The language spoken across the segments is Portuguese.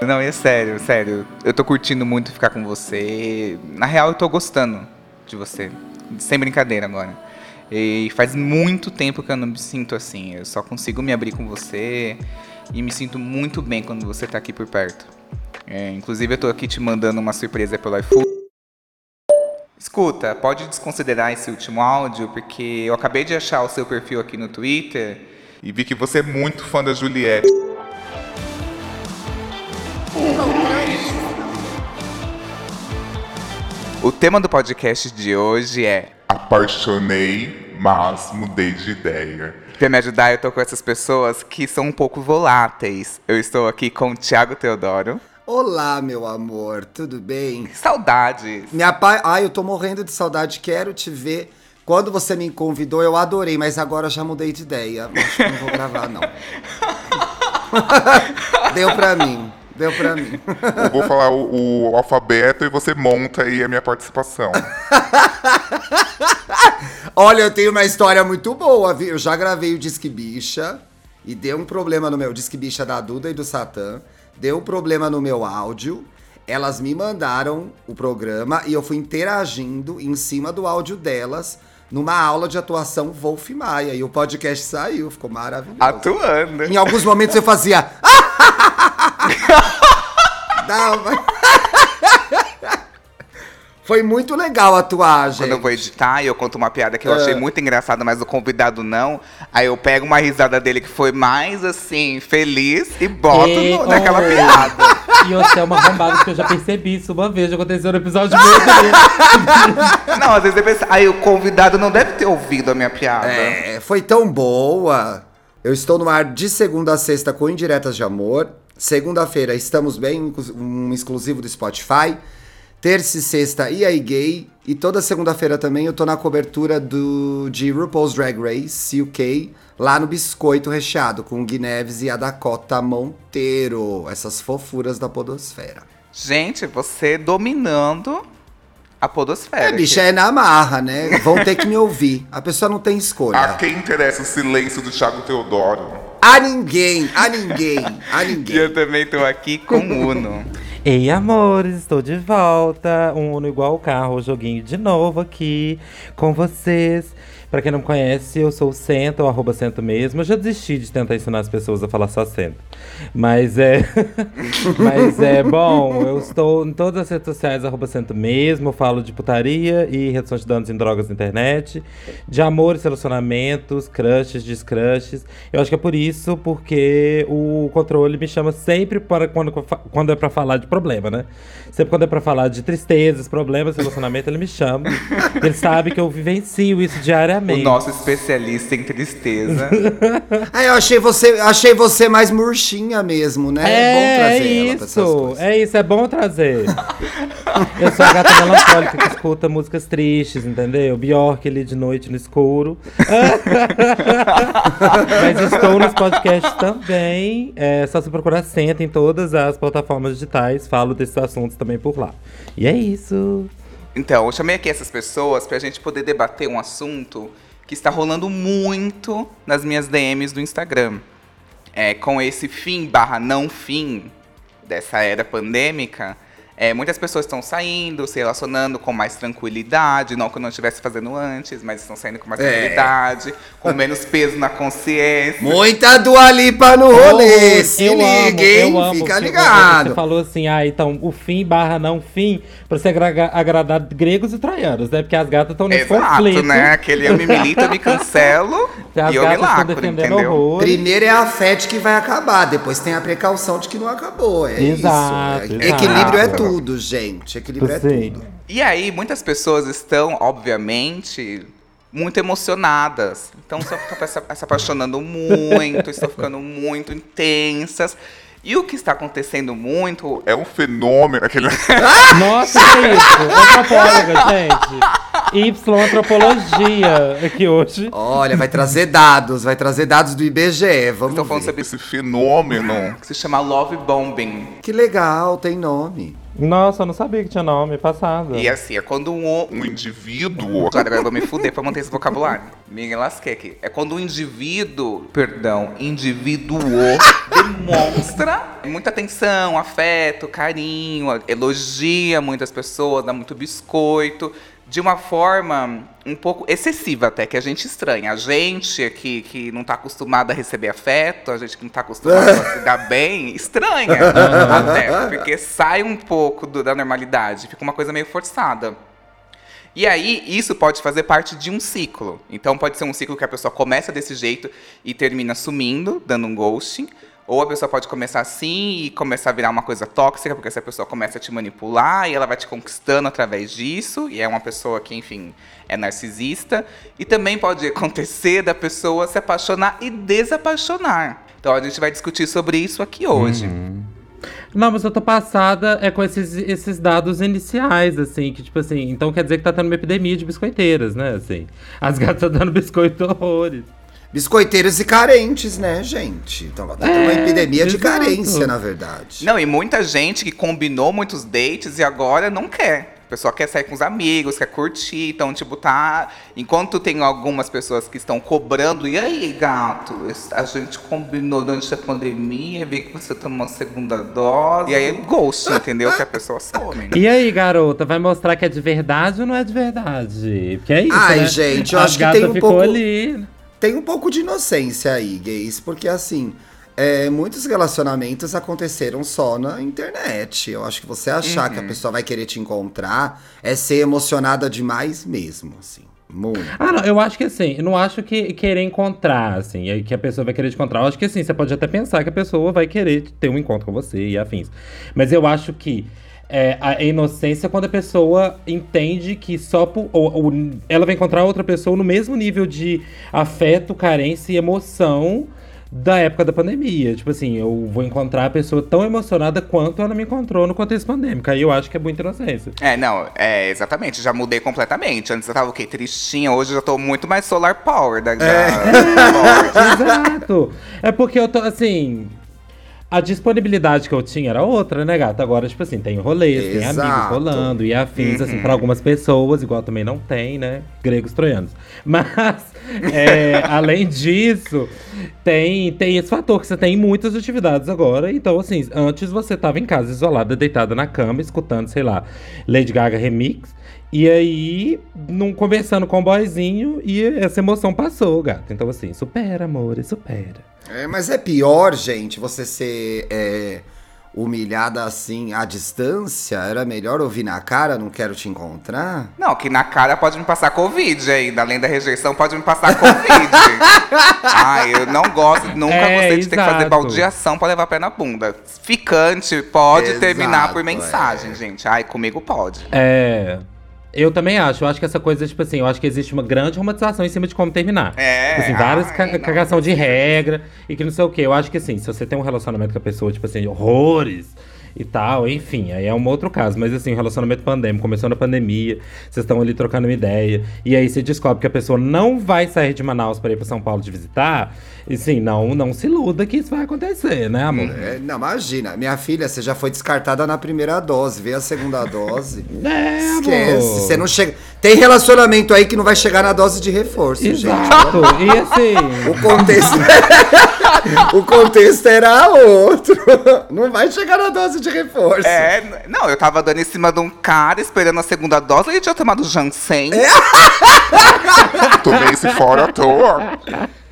Não, é sério, sério. Eu tô curtindo muito ficar com você. Na real, eu tô gostando de você. Sem brincadeira agora. E faz muito tempo que eu não me sinto assim. Eu só consigo me abrir com você e me sinto muito bem quando você tá aqui por perto. É, inclusive, eu tô aqui te mandando uma surpresa pelo iFood. Escuta, pode desconsiderar esse último áudio, porque eu acabei de achar o seu perfil aqui no Twitter e vi que você é muito fã da Juliette. O tema do podcast de hoje é Apaixonei, mas mudei de ideia. Pra me ajudar, eu tô com essas pessoas que são um pouco voláteis. Eu estou aqui com o Thiago Teodoro. Olá, meu amor, tudo bem? Saudades. Minha pai, ai, eu tô morrendo de saudade, quero te ver. Quando você me convidou, eu adorei, mas agora já mudei de ideia. Acho que não vou gravar, não. Deu pra mim. Deu pra mim. Eu vou falar o, o alfabeto e você monta aí a minha participação. Olha, eu tenho uma história muito boa, viu? Eu já gravei o Disque Bicha e deu um problema no meu Disque Bicha da Duda e do Satã. Deu um problema no meu áudio. Elas me mandaram o programa e eu fui interagindo em cima do áudio delas numa aula de atuação Wolf Maia. E o podcast saiu, ficou maravilhoso. Atuando. Em alguns momentos eu fazia. Dava. Foi muito legal atuar, gente. Quando eu vou editar e eu conto uma piada que eu achei É. muito engraçada, mas o convidado não, aí eu pego uma risada dele que foi mais assim, feliz e boto E- no- naquela oh. piada. E você é uma arrombada, porque eu já percebi isso uma vez, já aconteceu no episódio meu também. Não, às vezes eu penso, aí o convidado não deve ter ouvido a minha piada. É, foi tão boa. Eu estou no ar de segunda a sexta com Indiretas de Amor. Segunda-feira estamos bem, um exclusivo do Spotify. Terça e sexta e aí gay. E toda segunda-feira também eu tô na cobertura do, de RuPaul's Drag Race UK, lá no Biscoito Recheado, com o Gui Neves e a Dakota Monteiro. Essas fofuras da podosfera. Gente, você dominando a podosfera. É, bicha, é na marra, né? Vão ter que me ouvir. A pessoa não tem escolha. A quem interessa o silêncio do Thiago Teodoro? A ninguém, a ninguém, a E ninguém. eu também tô aqui com o Uno. Ei, amores, estou de volta. Um Uno igual o carro, o joguinho de novo aqui com vocês. Pra quem não conhece, eu sou o Cento, ou arroba Cento mesmo. Eu já desisti de tentar ensinar as pessoas a falar só Cento. Mas é. Mas é bom, eu estou em todas as redes sociais, arroba Cento mesmo. Eu falo de putaria e redução de danos em drogas na internet, de amor e relacionamentos, crushes, descrushes. Eu acho que é por isso, porque o controle me chama sempre para quando, quando é pra falar de problema, né? Sempre quando é pra falar de tristezas, problemas, relacionamento, ele me chama. ele sabe que eu vivencio isso O diariamente. nosso especialista em tristeza. Ah, eu achei você, achei você mais murchinha mesmo, né? É, bom trazer é ela pra essas isso, coisas. é isso, é bom trazer. eu sou a gata melancólica que escuta músicas tristes, entendeu? Bjork ali de noite no escuro. Mas estou nos podcasts também. É só se procurar Senta em todas as plataformas digitais. Falo desses assuntos também por lá. E é isso. Então, eu chamei aqui essas pessoas pra gente poder debater um assunto que está rolando muito nas minhas DMs do Instagram. É, com esse fim barra não fim dessa era pandêmica, é, muitas pessoas estão saindo, se relacionando com mais tranquilidade, não que eu não estivesse fazendo antes, mas estão saindo com mais É. tranquilidade, com menos peso na consciência. Muita Dua Lipa no rolê, se eu liga, amo, hein? eu amo. Fica ligado. Você falou assim, ah, então o fim barra não fim, pra você agra- agradar gregos e troianos, né? Porque as gatas estão nesse Exato, conflito. né? Aquele eu me milito, eu me cancelo As e eu me lacro, defendendo entendeu? horror. Primeiro é a FET que vai acabar, depois tem a precaução de que não acabou. É Exato, isso. exato. Equilíbrio é tudo, gente. Equilíbrio é Sim. tudo. E aí, muitas pessoas estão, obviamente, muito emocionadas. Então, estão se se apaixonando muito, estão ficando muito intensas. E o que está acontecendo muito É um fenômeno. Aquele... Nossa, que isso? Antropóloga, gente. Y Antropologia aqui hoje. Olha, vai trazer dados, vai trazer dados do IBGE. Vamos Estou falando ver. sobre Esse fenômeno. que se chama love bombing. Que legal, tem nome. Nossa, eu não sabia que tinha nome, passado. E assim, é quando um, o- Um indivíduo. Agora eu vou me fuder pra manter esse vocabulário. Me lasquei aqui. É quando um indivíduo, perdão, indivíduo demonstra muita atenção, afeto, carinho, elogia muitas pessoas, dá muito biscoito. De uma forma um pouco excessiva até, que a gente estranha. A gente aqui que não tá acostumado a receber afeto, a gente que não tá acostumado a se dar bem, estranha até. Porque sai um pouco do- da normalidade, fica uma coisa meio forçada. E aí, isso pode fazer parte de um ciclo. Então, pode ser um ciclo que a pessoa começa desse jeito e termina sumindo, dando um ghosting. Ou a pessoa pode começar assim e começar a virar uma coisa tóxica, porque essa pessoa começa a te manipular e ela vai te conquistando através disso. E é uma pessoa que, enfim, é narcisista. E também pode acontecer da pessoa se apaixonar e desapaixonar. Então, a gente vai discutir sobre isso aqui hoje. Não, mas eu tô passada é com esses, esses dados iniciais, assim, que tipo assim, então quer dizer que tá tendo uma epidemia de biscoiteiras, né, assim. As gatas estão dando biscoito horrores. Biscoiteiros e carentes, né, gente? Então, tá tendo uma É, epidemia de exato. carência, na verdade. Não, e muita gente que combinou muitos dates e agora não quer. A pessoa quer sair com os amigos, quer curtir, então, tipo, tá. Enquanto tem algumas pessoas que estão cobrando, e aí, gato, a gente combinou durante a pandemia, vi que você tomou a segunda dose. E aí, ghost, entendeu? Que a pessoa some. né? E aí, garota, vai mostrar que é de verdade ou não é de verdade? Porque é isso, Ai, né? gente, eu As acho que tem um ficou pouco- ali. Tem um pouco de inocência aí, gays, porque assim. é, muitos relacionamentos aconteceram só na internet. Eu acho que você achar Uhum. que a pessoa vai querer te encontrar é ser emocionada demais mesmo, assim. Muito. Ah, não, eu acho que assim, eu não acho que querer encontrar, assim, que a pessoa vai querer te encontrar. Eu acho que assim, você pode até pensar que a pessoa vai querer ter um encontro com você e afins. Mas eu acho que é, a inocência é quando a pessoa entende que só por. Ou, ou ela vai encontrar outra pessoa no mesmo nível de afeto, carência e emoção da época da pandemia. Tipo assim, eu vou encontrar a pessoa tão emocionada quanto ela me encontrou no contexto pandêmico. Aí eu acho que é muita inocência. É, não, é, exatamente, já mudei completamente. Antes eu tava o quê? Tristinha, hoje eu já tô muito mais solar power da da- Exato. É porque eu tô, assim. A disponibilidade que eu tinha era outra, né, gata? Agora, tipo assim, tem rolês, tem amigos Exato. rolando e afins, assim, pra algumas pessoas, igual também não tem, né? Gregos troianos. Mas, é, além disso, tem, tem esse fator que você tem muitas atividades agora. Então, assim, antes você tava em casa, isolada, deitada na cama, escutando, sei lá, Lady Gaga Remix. E aí, num, conversando com o boyzinho, e essa emoção passou, gata. Então, assim, supera, amor, supera. É, mas é pior, gente, você ser é, humilhada assim à distância. Era melhor ouvir na cara, não quero te encontrar. Não, que na cara pode me passar Covid ainda. Além da rejeição, pode me passar Covid. Ai, eu não gosto, nunca É, gostei de ter que fazer exato. baldeação pra levar pé na bunda. Ficante pode Exato, terminar por é. mensagem, gente. Ai, comigo pode. É. Eu também acho. Eu acho que essa coisa, tipo assim, eu acho que existe uma grande romantização em cima de como terminar. É, Tipo assim, várias ca- não, cagação de regra e que não sei o quê. Eu acho que assim, se você tem um relacionamento com a pessoa, tipo assim, horrores e tal, enfim, aí é um outro caso. Mas assim, o relacionamento pandêmico, começou na pandemia, vocês estão ali trocando uma ideia, e aí você descobre que a pessoa não vai sair de Manaus para ir para São Paulo te visitar, e sim, não, não se iluda que isso vai acontecer, né, amor? É, não, imagina. Minha filha, você já foi descartada na primeira dose. Veio a segunda dose. É, Esquece. amor. Você não chega. Tem relacionamento aí que não vai chegar na dose de reforço, gente. Exato. E assim. O contexto. o contexto era outro. Não vai chegar na dose de reforço. É, não, eu tava dando em cima de um cara esperando a segunda dose, ele tinha tomado Janssen. É. Tomei esse fora à toa.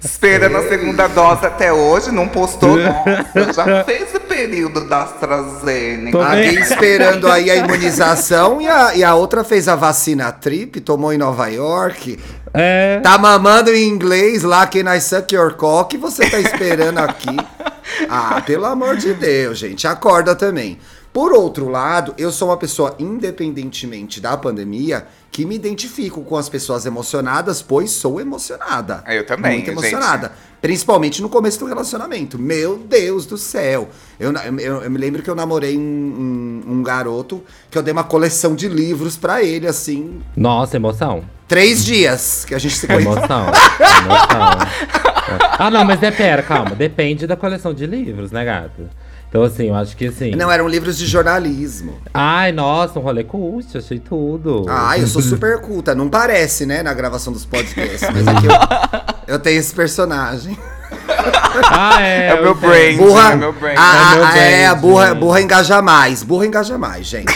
Esperando a segunda dose até hoje, não postou. Nossa, já fez o período da AstraZeneca. Alguém esperando aí a imunização e a, e a outra fez a vacina trip, tomou em Nova York. É. Tá mamando em inglês lá, que I suck your cock, e você tá esperando aqui. Ah, pelo amor de Deus, gente, acorda também. Por outro lado, eu sou uma pessoa, independentemente da pandemia, que me identifico com as pessoas emocionadas, pois sou emocionada. Eu também, Muito gente. emocionada. Principalmente no começo do relacionamento. Meu Deus do céu. Eu, eu, eu me lembro que eu namorei um, um- um garoto que eu dei uma coleção de livros pra ele, assim. Nossa, emoção. Três dias que a gente se conheceu. Emoção. emoção. Ah, não, mas é, pera, calma. Depende da coleção de livros, né, gata? Então, assim, eu acho que assim. Não, eram livros de jornalismo. Ai, nossa, um rolê cult, achei tudo. Ah, eu sou super culta. Não parece, né, na gravação dos podcasts. Mas aqui eu, eu tenho esse personagem. Ah, é. É o eu meu brain. Burra. É meu brain. Ah, É meu ah, é, a brain, burra, burra engaja mais. Burra engaja mais, gente.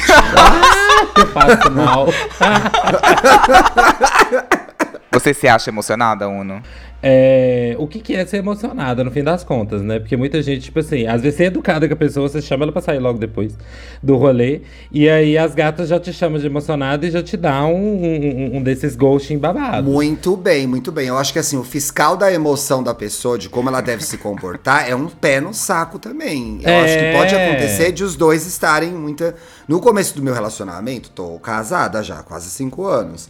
Eu faço mal. Você se acha emocionada, Uno? É, o que, que é ser emocionada, no fim das contas, né? Porque muita gente, tipo assim, às vezes você é educada com a pessoa, você chama ela pra sair logo depois do rolê. E aí as gatas já te chamam de emocionada e já te dá um, um, um desses ghosting babados. Muito bem, muito bem. Eu acho que assim, o fiscal da emoção da pessoa, de como ela deve se comportar, é um pé no saco também. Eu É. acho que pode acontecer de os dois estarem muita. No começo do meu relacionamento, tô casada já, quase cinco anos.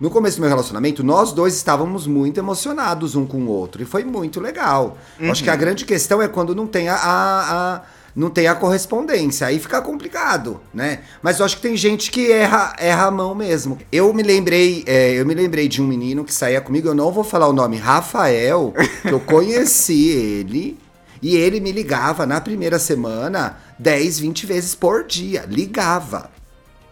No começo do meu relacionamento, nós dois estávamos muito emocionados um com o outro. E foi muito legal. Eu Acho que a grande questão é quando não tem a- a- a não tem a correspondência. Aí fica complicado, né? Mas eu acho que tem gente que erra, erra a mão mesmo. Eu me lembrei, é, eu me lembrei de um menino que saía comigo, eu não vou falar o nome, Rafael, que eu conheci ele. E ele me ligava na primeira semana 10, 20 vezes por dia. Ligava.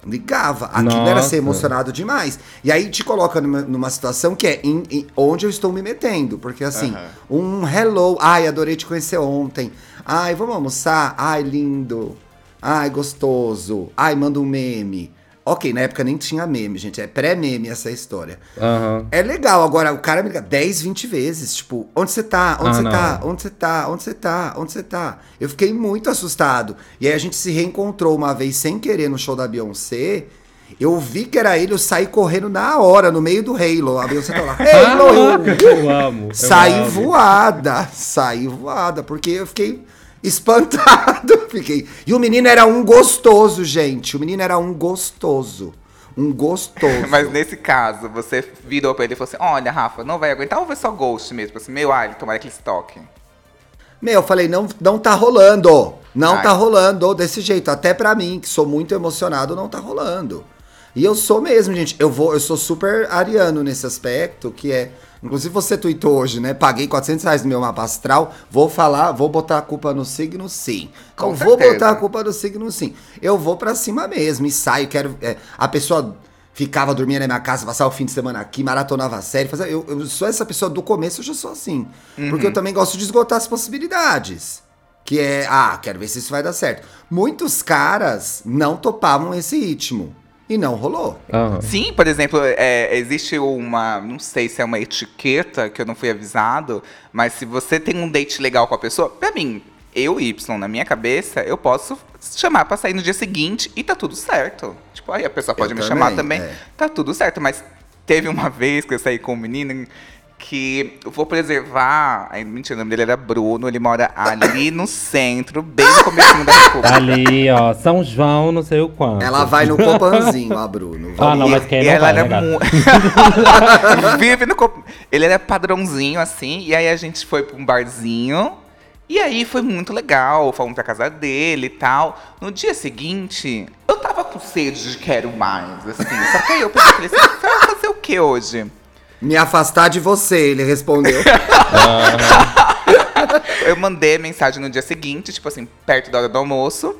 Ligava. Aquilo era ser Nossa. emocionado demais. E aí te coloca numa, numa situação que é em- em- onde eu estou me metendo. Porque assim, um hello, ai, adorei te conhecer ontem. Ai, vamos almoçar? Ai, lindo. Ai, gostoso. Ai, manda um meme. Ok, na época nem tinha meme, gente. É pré-meme essa história. Aham. É legal, agora o cara me liga 10, 20 vezes. Tipo, onde você tá? Onde Ah, você não. tá? Onde você tá? Onde você tá? Onde você tá? Eu fiquei muito assustado. E aí a gente se reencontrou uma vez sem querer no show da Beyoncé. Eu vi que era ele, eu saí correndo na hora, no meio do Halo. A Beyoncé tá lá, Halo! Eu Eu amo. eu saí amo. voada, saí voada, porque eu fiquei espantado. Fiquei. E o menino era um gostoso, gente. O menino era um gostoso. Um gostoso. Mas nesse caso, você virou pra ele e falou assim: Olha, Rafa, não vai aguentar ou vai só ghost mesmo? Assim, meu, ele tomara que ele estoque. Meu, eu falei, não, não tá rolando. Não Ai. tá rolando desse jeito. Até pra mim, que sou muito emocionado, não tá rolando. E eu sou mesmo, gente. Eu vou, eu sou super ariano nesse aspecto, que é. Inclusive você tweetou hoje, né? Paguei 400 reais no meu mapa astral. Vou falar, vou botar a culpa no signo sim. Então Com vou certeza. botar a culpa no signo sim. Eu vou pra cima mesmo e saio. Quero. é, a pessoa ficava dormindo na minha casa, passava o fim de semana aqui, maratonava a série. Fazia, eu, eu sou essa pessoa do começo, eu já sou assim. Porque eu também gosto de esgotar as possibilidades. Que é, ah, quero ver se isso vai dar certo. Muitos caras não topavam esse ritmo. E não rolou. Aham. Sim, por exemplo, é, existe uma. Não sei se é uma etiqueta que eu não fui avisado, mas se você tem um date legal com a pessoa, pra mim, eu, Y, na minha cabeça, eu posso chamar pra sair no dia seguinte e tá tudo certo. Tipo, aí a pessoa pode Eu me também, chamar também, é. tá tudo certo. Mas teve uma vez que eu saí com um menino que eu vou preservar. Ai, mentira, o nome dele era Bruno, ele mora ali no centro, bem no começo da República. Ali, ó, São João, não sei o quanto. Ela vai no Copanzinho, a Bruno. Ah, não, mas quem e não ela vai, era né, mu- Vive no. co- Ele era padrãozinho, assim, e aí a gente foi pra um barzinho. E aí foi muito legal, fomos pra casa dele e tal. No dia seguinte, eu tava com sede de quero mais, assim. Só que aí eu pensei, falei assim, você vai fazer o que hoje? Me afastar de você, ele respondeu. Eu mandei mensagem no dia seguinte, tipo assim, perto da hora do almoço.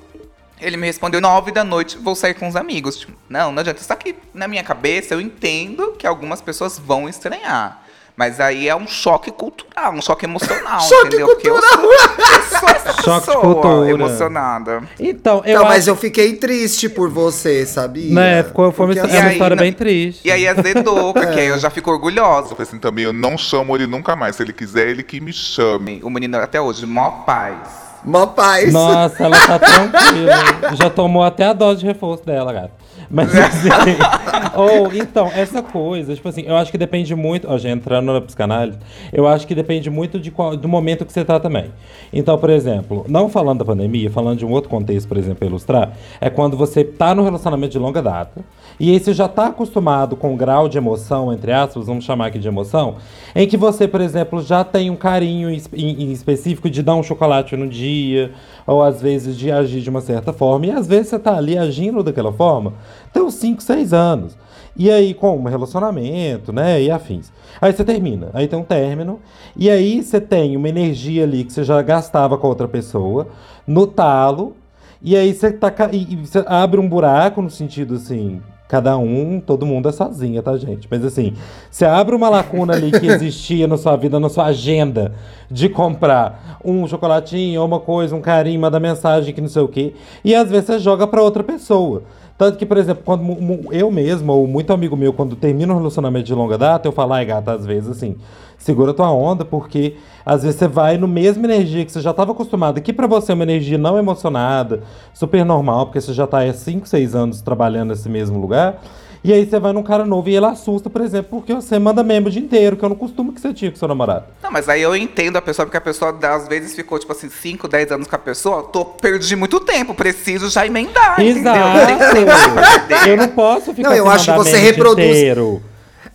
Ele me respondeu, nove da noite, vou sair com os amigos. Tipo, não, não adianta. Só que na minha cabeça eu entendo que algumas pessoas vão estranhar. Mas aí é um choque cultural, um choque emocional, Choque entendeu? Porque eu sou, cultura. emocionada. Então, eu Não, mas acho... eu fiquei triste por você, sabia? Né, ficou, foi uma, é uma E aí, história na- bem triste. E aí azedou, porque aí eu já fico orgulhosa. Eu falei assim também, eu não chamo ele nunca mais. Se ele quiser, ele que me chame. O menino até hoje, mó paz. Mó paz. Nossa, ela tá tranquila. Já tomou até a dose de reforço dela, gata. Mas assim, ou então, essa coisa, tipo assim, eu acho que depende muito, ó, já entrando na psicanálise, eu acho que depende muito de qual, do momento que você tá também. Então, por exemplo, não falando da pandemia, falando de um outro contexto, por exemplo, pra ilustrar, é quando você tá num relacionamento de longa data, e você já tá acostumado com um grau de emoção, entre aspas, vamos chamar aqui de emoção, em que você, por exemplo, já tem um carinho em, específico de dar um chocolate no dia, ou às vezes de agir de uma certa forma, e às vezes você tá ali agindo daquela forma, tem uns 5, 6 anos. E aí, com um relacionamento, né, e afins. Aí você termina, aí tem um término, e aí você tem uma energia ali que você já gastava com outra pessoa, no talo, e aí você, tá, e você abre um buraco no sentido assim, cada um, todo mundo é sozinha, tá, gente? Mas assim, você abre uma lacuna ali que existia na sua vida, na sua agenda, de comprar um chocolatinho, uma coisa, um carinho, mandar mensagem que não sei o quê, e às vezes você joga pra outra pessoa. Tanto que, por exemplo, quando eu mesmo, ou muito amigo meu, quando termina um relacionamento de longa data, eu falo, ai gata, às vezes assim, segura tua onda, porque às vezes você vai no mesmo energia que você já estava acostumado, que pra você é uma energia não emocionada, super normal, porque você já tá há 5, 6 anos trabalhando nesse mesmo lugar. E aí você vai num cara novo e ele assusta, por exemplo, porque você manda membro o dia inteiro, que eu não costumo que você tinha com seu namorado. Não, mas aí eu entendo a pessoa, porque a pessoa às vezes ficou, tipo assim, 5, 10 anos com a pessoa, tô, perdi muito tempo, preciso já emendar. Exato! Eu não posso ficar Não, eu acho que você meme o dia reproduz- inteiro.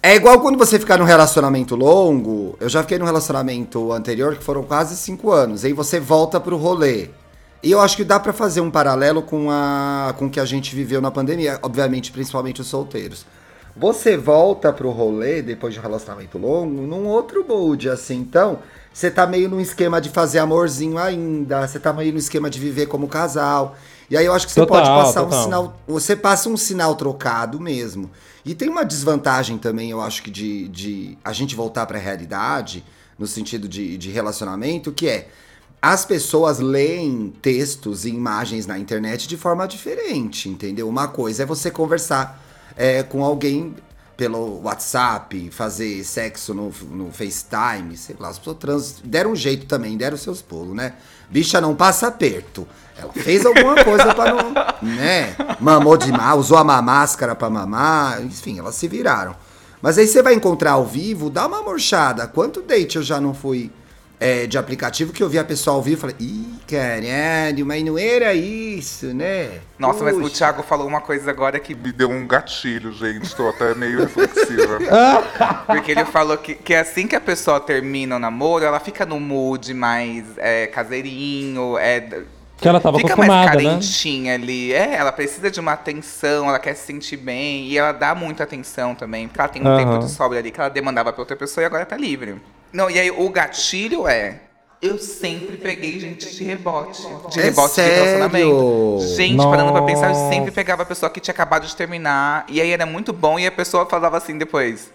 É igual quando você ficar num relacionamento longo. Eu já fiquei num relacionamento anterior que foram quase cinco anos. Aí você volta pro rolê. E eu acho que dá pra fazer um paralelo com a com o que a gente viveu na pandemia, obviamente, principalmente os solteiros. Você volta pro rolê depois de um relacionamento longo num outro mood, assim. Então, você tá meio num esquema de fazer amorzinho ainda, você tá meio no esquema de viver como casal. E aí eu acho que você Total, pode passar total. um sinal você passa um sinal trocado mesmo. E tem uma desvantagem também, eu acho que de, de a gente voltar para a realidade, no sentido de, de relacionamento, que é as pessoas leem textos e imagens na internet de forma diferente, entendeu? Uma coisa é você conversar é, com alguém pelo WhatsApp, fazer sexo no, no FaceTime, sei lá, as pessoas trans deram um jeito também, deram seus pulos, né? Bicha não passa aperto. Ela fez alguma coisa pra não. né? Mamou demais, usou uma máscara pra mamar, enfim, elas se viraram. Mas aí você vai encontrar ao vivo, dá uma murchada. Quanto date eu já não fui é, de aplicativo que eu vi a pessoa vivo e falei, ih, caralho, mas não era isso, né? Nossa, mas o Puxa. Thiago falou uma coisa agora que. Me deu um gatilho, gente. Tô até meio reflexiva. Porque ele falou que, que assim que a pessoa termina o namoro, ela fica no mood mais é, caseirinho, é. Que ela tava fica mais né? carentinha ali. É, ela precisa de uma atenção, ela quer se sentir bem. E ela dá muita atenção também. Porque ela tem um Aham. tempo de sobra ali que ela demandava pra outra pessoa e agora tá livre. Não, e aí o gatilho é. Eu sempre peguei gente de rebote. De É rebote sério? de relacionamento. Gente, parando pra pensar, eu Nossa. sempre pegava a pessoa que tinha acabado de terminar. E aí era muito bom. E a pessoa falava assim depois.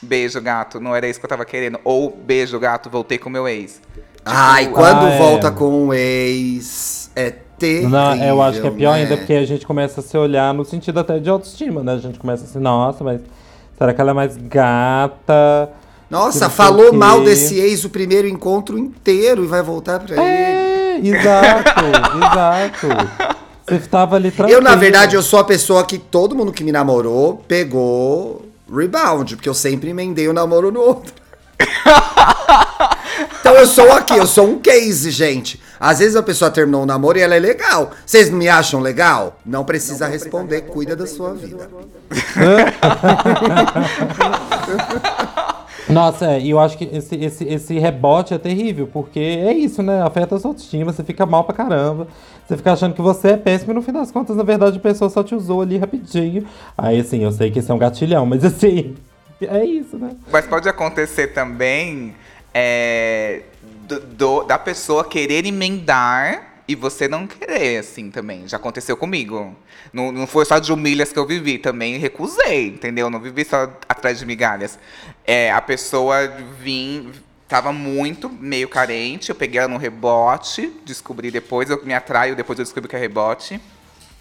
Beijo, gato, não era isso que eu tava querendo. Ou beijo, gato, voltei com meu ex. Ai, Tipo, quando ah, é. volta com o ex, é terrível. Não, eu acho que é pior né? ainda, porque a gente começa a se olhar no sentido até de autoestima, né? A gente começa assim, nossa, mas será que ela é mais gata? Não Nossa, falou mal desse ex o primeiro encontro inteiro e vai voltar pra ele. É, exato, exato. Você tava ali tranquilo. Eu, na verdade, eu sou a pessoa que todo mundo que me namorou pegou rebound, porque eu sempre emendei o namoro no outro. então eu sou aqui, eu sou um case, gente. Às vezes a pessoa terminou o namoro e ela é legal. Vocês não me acham legal? Não precisa responder, cuida da sua vida. Nossa, é, e eu acho que esse, esse, esse rebote é terrível, porque é isso, né? Afeta a sua autoestima, você fica mal pra caramba. Você fica achando que você é péssimo e no fim das contas, na verdade, a pessoa só te usou ali rapidinho. Aí, assim, eu sei que esse é um gatilhão, mas assim, é isso, né? Mas pode acontecer também é, do- do- da pessoa querer emendar e você não querer, assim, também. Já aconteceu comigo. Não, não foi só de humilhas que eu vivi, também recusei, entendeu? Não vivi só atrás de migalhas. É, a pessoa vim, tava muito meio carente, eu peguei ela no rebote, descobri depois, eu me atraio, depois eu descobri que é rebote.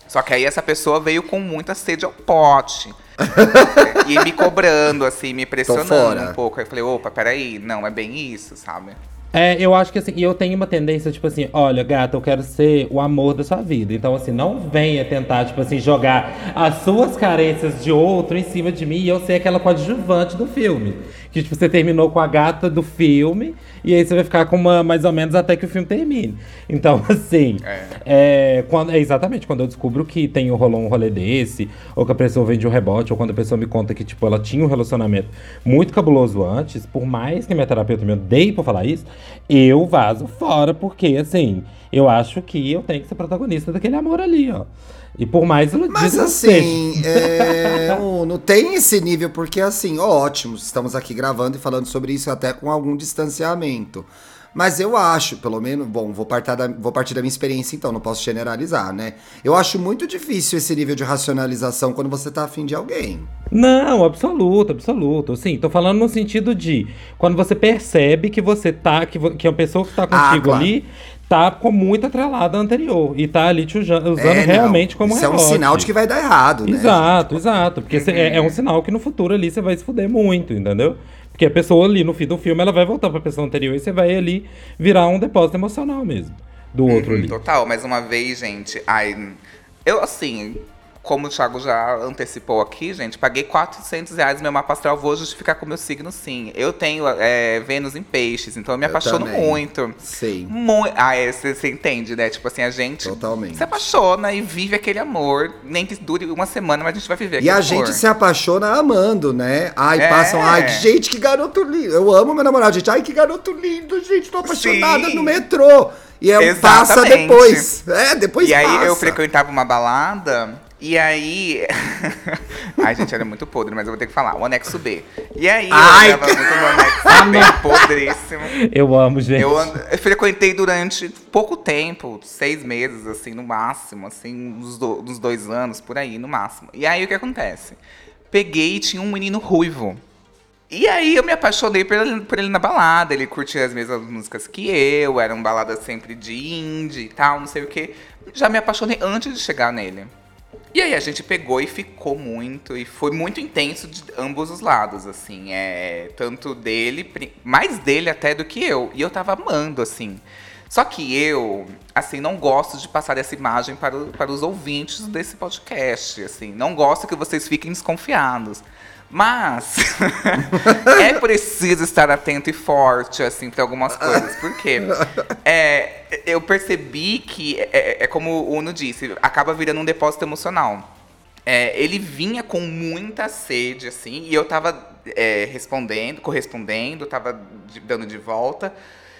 Só que aí essa pessoa veio com muita sede ao pote. e me cobrando, assim, me pressionando um pouco. Aí eu falei, opa, peraí, não, é bem isso, sabe? É, eu acho que assim, e eu tenho uma tendência, tipo assim, olha, gata, eu quero ser o amor da sua vida. Então, assim, não venha tentar, tipo assim, jogar as suas carências de outro em cima de mim e eu ser aquela coadjuvante do filme. Que, tipo, você terminou com a gata do filme e aí você vai ficar com uma mais ou menos até que o filme termine. Então, assim, é. quando, é exatamente quando eu descubro que tem rolou um rolê desse, ou que a pessoa vende um rebote, ou quando a pessoa me conta que, tipo, ela tinha um relacionamento muito cabuloso antes, por mais que minha terapeuta me odeie por falar isso, eu vazo fora, porque, assim, eu acho que eu tenho que ser protagonista daquele amor ali, ó. E por mais iludido Mas assim, é, não tem esse nível, porque assim, ótimo, estamos aqui gravando e falando sobre isso até com algum distanciamento. Mas eu acho, pelo menos, bom, vou partir, da, vou partir da minha experiência então, não posso generalizar, né? Eu acho muito difícil esse nível de racionalização quando você tá afim de alguém. Não, absoluto, absoluto. Sim, tô falando no sentido de quando você percebe que você tá, que, que a pessoa que tá Ah, contigo claro. ali tá com muito atrelada à anterior e tá ali te usa- usando É, não, realmente como Isso é um sinal de que vai dar errado, né? Exato, exato. Porque é, é um sinal que no futuro ali você vai se fuder muito, entendeu? Porque a pessoa ali no fim do filme ela vai voltar pra pessoa anterior e você vai ali virar um depósito emocional mesmo. Do outro Uhum, ali. Total, mais uma vez, gente. Ai, eu, assim, como o Thiago já antecipou aqui, gente, paguei 400 reais no meu mapa astral. Vou justificar com o meu signo, sim. Eu tenho é, Vênus em peixes, então eu me Eu apaixono também. muito. Sim, Muito. Ah, você entende, né? Tipo assim, a gente totalmente. se apaixona e vive aquele amor. Nem que dure uma semana, mas a gente vai viver E aquele a amor. gente se apaixona amando, né? Ai, É. passam, ai, gente, que garoto lindo. Eu amo meu namorado, gente. Ai, que garoto lindo, gente. Tô apaixonada Sim. no metrô. E é, passa depois. É, depois E aí passa. eu frequentava uma balada, e aí. Ai, gente, era muito podre, mas eu vou ter que falar. O anexo B. E aí Ai, eu andava muito no anexo B, podríssimo. Eu amo, gente. Eu, and- eu frequentei durante pouco tempo, seis meses, assim, no máximo, assim, uns, do- uns dois anos, por aí, no máximo. E aí o que acontece? Peguei e tinha um menino ruivo. E aí eu me apaixonei por ele, por ele na balada. Ele curtia as mesmas músicas que eu, eram baladas sempre de indie e tal, não sei o quê. Já me apaixonei antes de chegar nele. E aí a gente pegou e ficou muito, e foi muito intenso de ambos os lados, assim, é, tanto dele, mais dele até do que eu, e eu tava amando, assim. Só que eu, assim, não gosto de passar essa imagem para, para os ouvintes desse podcast, assim, não gosto que vocês fiquem desconfiados. Mas é preciso estar atento e forte, assim, para algumas coisas. Por quê? É, eu percebi que, é, é como o Uno disse, acaba virando um depósito emocional. É, ele vinha com muita sede, assim, e eu tava é, respondendo, correspondendo, tava dando de volta.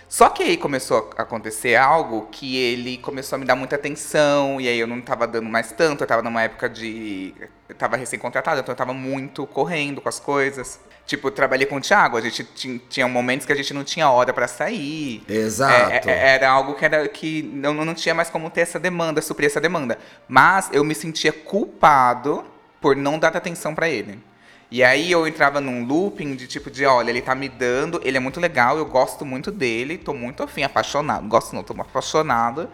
Só que aí começou a acontecer algo que ele começou a me dar muita atenção, e aí eu não tava dando mais tanto, eu tava numa época de. Eu tava recém-contratada, então eu tava muito correndo com as coisas. Tipo, trabalhei com o Thiago, a gente tin- tinha momentos que a gente não tinha hora pra sair. Exato. É, é, era algo que, era, que não, não tinha mais como ter essa demanda, suprir essa demanda. Mas eu me sentia culpado por não dar atenção pra ele. E aí eu entrava num looping de tipo de, olha, ele tá me dando, ele é muito legal, eu gosto muito dele, tô muito afim, apaixonado. Gosto não, tô apaixonado.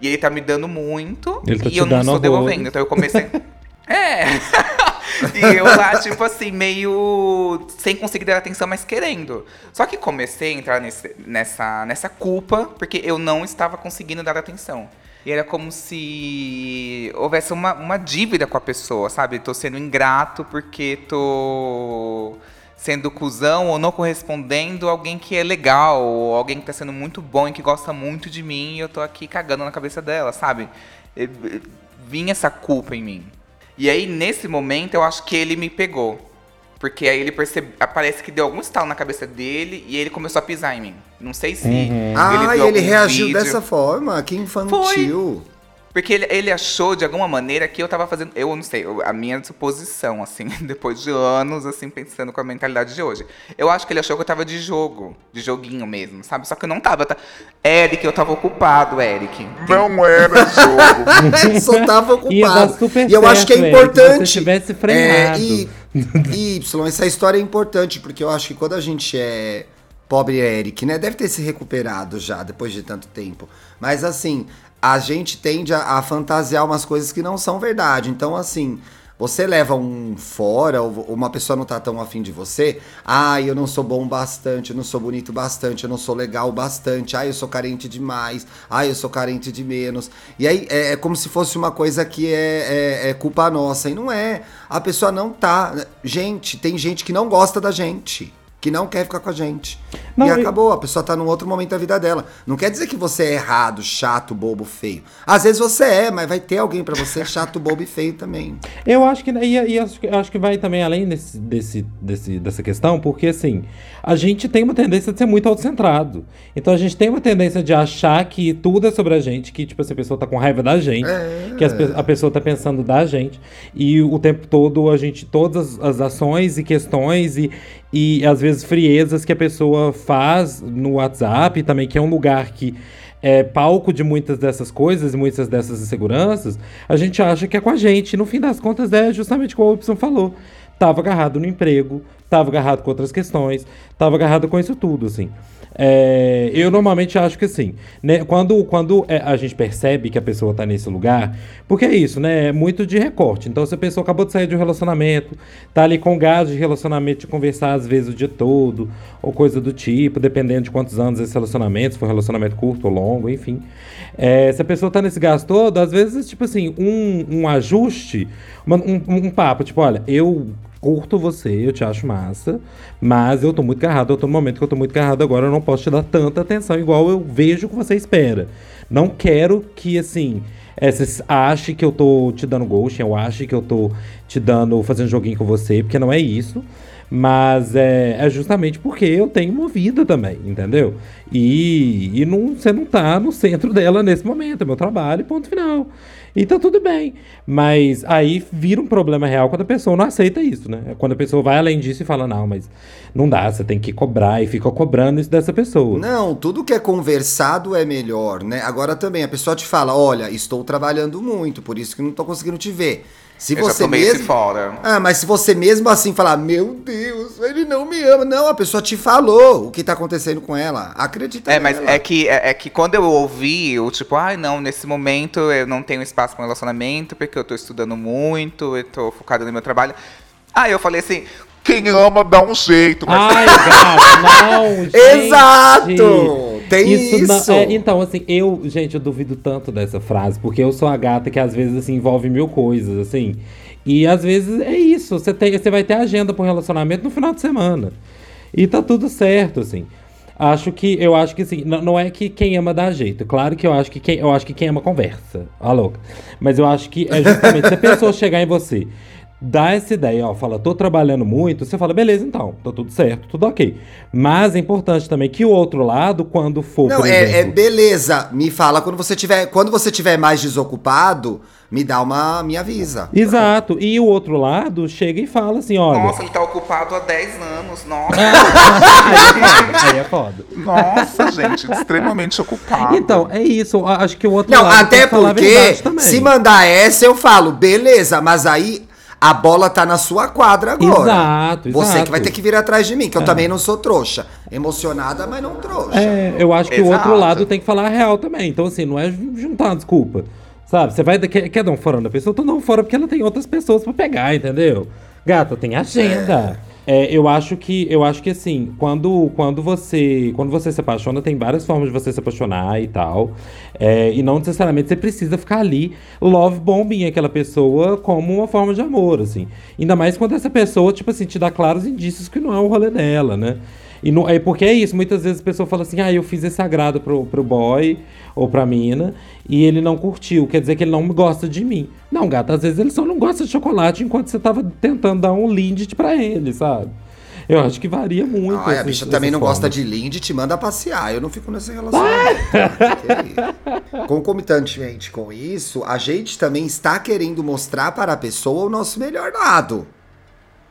E ele tá me dando muito Ele tá e eu não estou devolvendo. Então eu comecei. é! e eu lá, tipo assim, meio sem conseguir dar atenção, mas querendo. Só que comecei a entrar nesse- nessa, nessa culpa, porque eu não estava conseguindo dar atenção. E era como se houvesse uma, uma dívida com a pessoa, sabe? Tô sendo ingrato porque tô sendo cuzão ou não correspondendo alguém que é legal, ou alguém que tá sendo muito bom e que gosta muito de mim e eu tô aqui cagando na cabeça dela, sabe? Vinha essa culpa em mim. E aí, nesse momento, eu acho que ele me pegou. Porque aí ele percebe, parece que deu algum estalo na cabeça dele e ele começou a pisar em mim. Não sei se Ah, ele e viu ele algum reagiu vídeo. dessa forma? Que infantil. Porque ele, ele achou, de alguma maneira, que eu tava fazendo. Eu não sei, eu- a minha suposição, assim, depois de anos, assim, pensando com a mentalidade de hoje. Eu acho que ele achou que eu tava de jogo, de joguinho mesmo, sabe? Só que eu não tava. Tá... Eric, eu tava ocupado, Eric. Não era jogo. Só tava ocupado. super E eu acho que é certo, Eric, se importante. tivesse É, frenado. e, y, essa história é importante, porque eu acho que quando a gente é pobre Eric, né? Deve ter se recuperado já depois de tanto tempo. Mas assim, a gente tende a, a fantasiar umas coisas que não são verdade. Então, assim, Você leva um fora, ou uma pessoa não tá tão afim de você. Ah, eu não sou bom bastante, eu não sou bonito bastante, eu não sou legal bastante. Ah, eu sou carente demais. Ah, eu sou carente de menos. E aí é, é como se fosse uma coisa que é, é, é culpa nossa. E não é. A pessoa não tá. Gente, tem gente que não gosta da gente que não quer ficar com a gente. Não, e acabou, a pessoa tá num outro momento da vida dela. Não quer dizer que você é errado, chato, bobo, feio. Às vezes você é, mas vai ter alguém para você chato, bobo e feio também. Eu acho que e, e acho, acho, que vai também além desse, desse, desse, dessa questão, porque assim, a gente tem uma tendência de ser muito autocentrado. Então a gente tem uma tendência de achar que tudo é sobre a gente, que tipo, essa pessoa tá com raiva da gente, é. que as, a pessoa tá pensando da gente, e o tempo todo a gente, todas as ações e questões e, e às vezes friezas que a pessoa faz no WhatsApp também, que é um lugar que é palco de muitas dessas coisas muitas dessas inseguranças, a gente acha que é com a gente. No fim das contas, é justamente como o Y falou. Tava agarrado no emprego, tava agarrado com outras questões, tava agarrado com isso tudo, assim. É, eu normalmente acho que assim, né, quando, quando é, a gente percebe que a pessoa está nesse lugar, porque é isso, né? É muito de recorte. Então, se a pessoa acabou de sair de um relacionamento, tá ali com gás de relacionamento, de conversar às vezes o dia todo, ou coisa do tipo, dependendo de quantos anos esse relacionamento, se for um relacionamento curto ou longo, enfim. É, se a pessoa tá nesse gás todo, às vezes, tipo assim, um, um ajuste, um, um papo, tipo, olha, eu curto você, eu te acho massa, mas eu tô muito carrado, eu tô no momento que eu tô muito carrado agora, eu não posso te dar tanta atenção igual eu vejo que você espera. Não quero que, assim, é, você ache que eu tô te dando ghost, eu acho que eu tô te dando, fazendo joguinho com você, porque não é isso. Mas é, é, justamente porque eu tenho uma vida também, entendeu? E, e não, você não tá no centro dela nesse momento, é meu trabalho, ponto final. E tá tudo bem. Mas aí vira um problema real quando a pessoa não aceita isso, né? Quando a pessoa vai além disso e fala, não, mas não dá, você tem que cobrar e fica cobrando isso dessa pessoa. Não, tudo que é conversado é melhor, né? Agora também, a pessoa te fala, olha, estou trabalhando muito, por isso que não tô conseguindo te ver. Se eu você mesmo. fora. Ah, mas se você mesmo assim falar, meu Deus, ele não me ama. Não, a pessoa te falou o que tá acontecendo com ela. Acredita É, mas é que, é, é, que quando eu ouvi, o tipo, ai, ah, não, nesse momento eu não tenho espaço para relacionamento, porque eu tô estudando muito, eu tô focado no meu trabalho. Aí eu falei assim, quem ama dá um jeito. Mas... Ai, gato, não, gente. Exato! Tem isso. isso. Não, é, então, assim, eu, gente, eu duvido tanto dessa frase, porque eu sou a gata que às vezes, assim, envolve mil coisas, assim. E às vezes é isso, você, tem, você vai ter agenda pro relacionamento no final de semana. E tá tudo certo, assim. Acho que, eu acho que assim, não, não é que quem ama dá jeito. Claro que eu acho que quem, eu acho que quem ama conversa. Ó, louca. Mas eu acho que é justamente se a pessoa chegar em você dá essa ideia, ó, fala, tô trabalhando muito, você fala, beleza, então, tá tudo certo, tudo ok. Mas é importante também que o outro lado, quando for. Não, é, exemplo, é, beleza. Me fala quando você tiver. Quando você tiver mais desocupado, me dá uma. me avisa. Exato. E o outro lado chega e fala assim, olha. Nossa, ele tá ocupado há 10 anos, nossa. aí, é foda. Nossa, gente, extremamente ocupado. Então, é isso. Acho que o outro Não, lado. Até porque, se mandar essa, eu falo, beleza, mas aí a bola tá na sua quadra agora. Exato, Você exato. que vai ter que vir atrás de mim, que é. eu também não sou trouxa. Emocionada, mas não trouxa. É, eu acho que exato. o outro lado tem que falar a real também. Então, assim, não é juntar uma desculpa. Sabe? Você vai. Quer, quer dar um fora da pessoa? Então dá um fora porque ela tem outras pessoas para pegar, entendeu? Gata, tem agenda. É. É, eu acho que eu acho que assim, quando, quando você quando você se apaixona, tem várias formas de você se apaixonar e tal. É, e não necessariamente você precisa ficar ali love bombing aquela pessoa como uma forma de amor, assim. Ainda mais quando essa pessoa, tipo assim, te dá claros indícios que não é o rolê dela, né? E não, é porque é isso, muitas vezes a pessoa fala assim, ah, eu fiz esse agrado pro, pro boy ou pra mina e ele não curtiu, quer dizer que ele não gosta de mim. Não, gata, às vezes ele só não gosta de chocolate enquanto você tava tentando dar um Lindt pra ele, sabe? Eu acho que varia muito. Ah, a bicha também não forma. gosta de Lindt, te manda passear. Eu não fico nessa relacionamento. Concomitantemente com isso, a gente também está querendo mostrar para a pessoa o nosso melhor lado.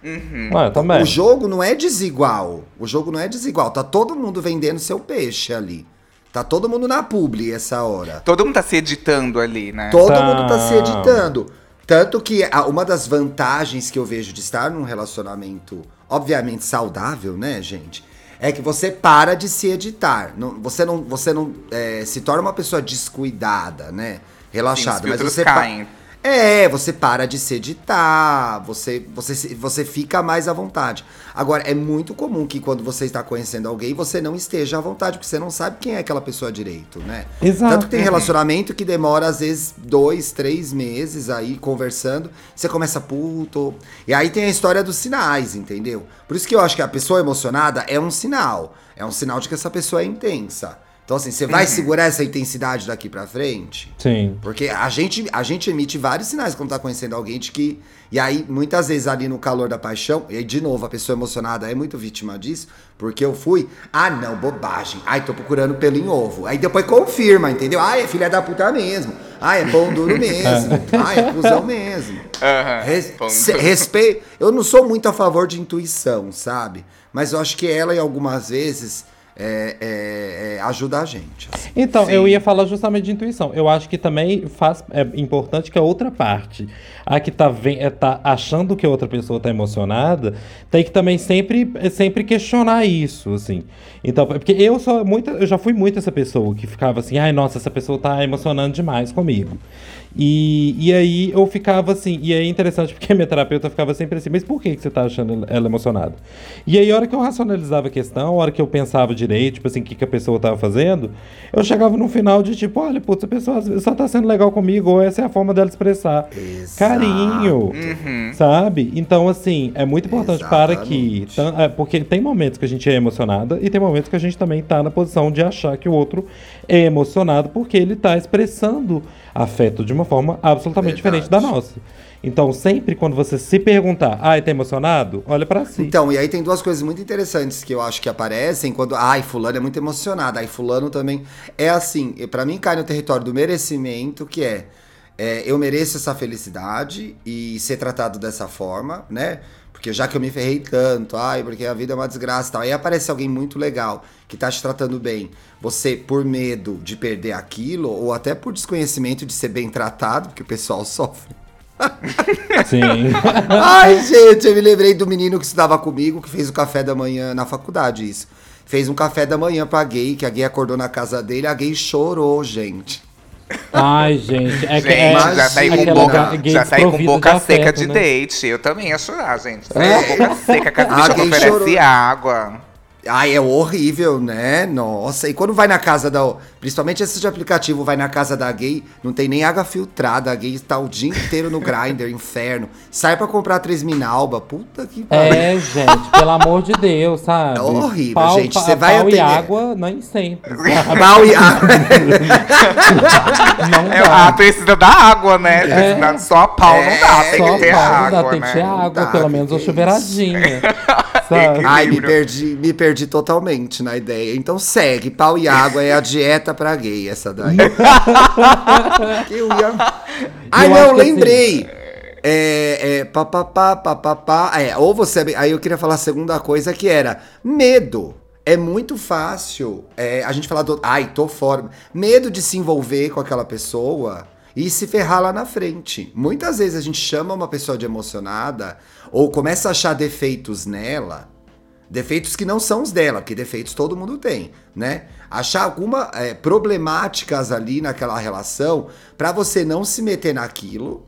Uhum. Ué, também. O jogo não é desigual. O jogo não é desigual. Tá todo mundo vendendo seu peixe ali. Tá todo mundo na publi essa hora. Todo mundo tá se editando ali, né? Todo tá. mundo tá se editando. Tanto que uma das vantagens que eu vejo de estar num relacionamento, obviamente saudável, né, gente? É que você para de se editar. Não, você não, você não é, se torna uma pessoa descuidada, né? Relaxada. Sim, os mas você caem. É, você para de se editar, você, você, você fica mais à vontade. Agora, é muito comum que quando você está conhecendo alguém, você não esteja à vontade, porque você não sabe quem é aquela pessoa direito, né? Exato. Tanto que tem relacionamento que demora, às vezes, dois, três meses aí conversando. Você começa, puto. E aí tem a história dos sinais, entendeu? Por isso que eu acho que a pessoa emocionada é um sinal. É um sinal de que essa pessoa é intensa. Então, assim, você vai segurar essa intensidade daqui pra frente? Sim. Porque a gente, a gente emite vários sinais quando tá conhecendo alguém de que. E aí, muitas vezes, ali no calor da paixão, e aí, de novo, a pessoa emocionada é muito vítima disso, porque eu fui. Ah, não, bobagem. Ai, tô procurando pelo em ovo. Aí depois confirma, entendeu? Ah, é filha da puta mesmo. Ah, é pão duro mesmo. Ah, é cuzão mesmo. Res- respeito. Eu não sou muito a favor de intuição, sabe? Mas eu acho que ela, em algumas vezes, é, é, é, ajuda a gente. assim. Então, Sim. eu ia falar justamente de intuição. Eu acho que também faz, é importante que a outra parte, a que tá, ven- é, tá achando que a outra pessoa tá emocionada, tem que também sempre, é, sempre questionar isso, assim. Então, porque eu sou muito, eu já fui muito essa pessoa que ficava assim, ai, nossa, essa pessoa tá emocionando demais comigo. E, e aí eu ficava assim, e é interessante porque a minha terapeuta ficava sempre assim, mas por que, que você tá achando ela emocionada? E aí, a hora que eu racionalizava a questão, a hora que eu pensava direito, tipo assim, o que, que a pessoa tava fazendo, eu chegava no final de tipo, olha, putz, a pessoa só tá sendo legal comigo, ou essa é a forma dela expressar Exato. carinho, sabe? Então, assim, é muito importante para que. Exatamente. é, porque tem momentos que a gente é emocionada e tem momentos que a gente também tá na posição de achar que o outro é emocionado porque ele tá expressando afeto de uma forma absolutamente Verdade. diferente da nossa. Então, sempre quando você se perguntar, ai, tá emocionado? Olha pra si. Então, e aí tem duas coisas muito interessantes que eu acho que aparecem quando. Ai, fulano é muito emocionado. Ai, fulano também. É assim, e pra mim cai no território do merecimento, que é, é, eu mereço essa felicidade e ser tratado dessa forma, né? Porque já que eu me ferrei tanto, ai, porque a vida é uma desgraça e tal. Aí aparece alguém muito legal que tá te tratando bem. Você, por medo de perder aquilo, ou até por desconhecimento de ser bem tratado, porque o pessoal sofre. Sim. Ai, gente, eu me lembrei do menino que estudava comigo, que fez o café da manhã na faculdade, isso. Fez um café da manhã pra gay, que a gay acordou na casa dele, a gay chorou, gente. Ai, gente. É que é, Gente, já saí com boca, já saí com boca de seca afeto, de né? date. Eu também ia chorar, gente. Saí com boca seca, que a bicha oferece chorou? água. Ai, é horrível, né? Nossa, e quando vai na casa da. Principalmente esses de aplicativo, vai na casa da gay, não tem nem água filtrada, a gay está o dia inteiro no grinder, inferno. Sai pra comprar três minalba, puta que pariu. É, gente, pelo amor de Deus, sabe? É horrível, Pau- gente, você vai pau e atender- água, nem sempre. sabe? Pau e água. Não É, dá. ah, precisa da água, né? Precisa- Só a pau não dá, tem É. Só que ter pau, água, não dá, tem que né? ter água, Dá, pelo menos uma é chuveiradinha. sabe? Ai, me perdi, me perdi totalmente na ideia. Então segue, pau e água é a dieta pra gay, essa daí. eu ia... Ai, Eu não, que assim- lembrei. É, é, papapá, papapá. É, ou você. Aí eu queria falar a segunda coisa que era medo. É muito fácil é, a gente falar do. Ai, tô fora. Medo de se envolver com aquela pessoa e se ferrar lá na frente. Muitas vezes a gente chama uma pessoa de emocionada ou começa a achar defeitos nela. Defeitos que não são os dela, porque defeitos todo mundo tem, né? Achar alguma é, problemáticas ali naquela relação pra você não se meter naquilo.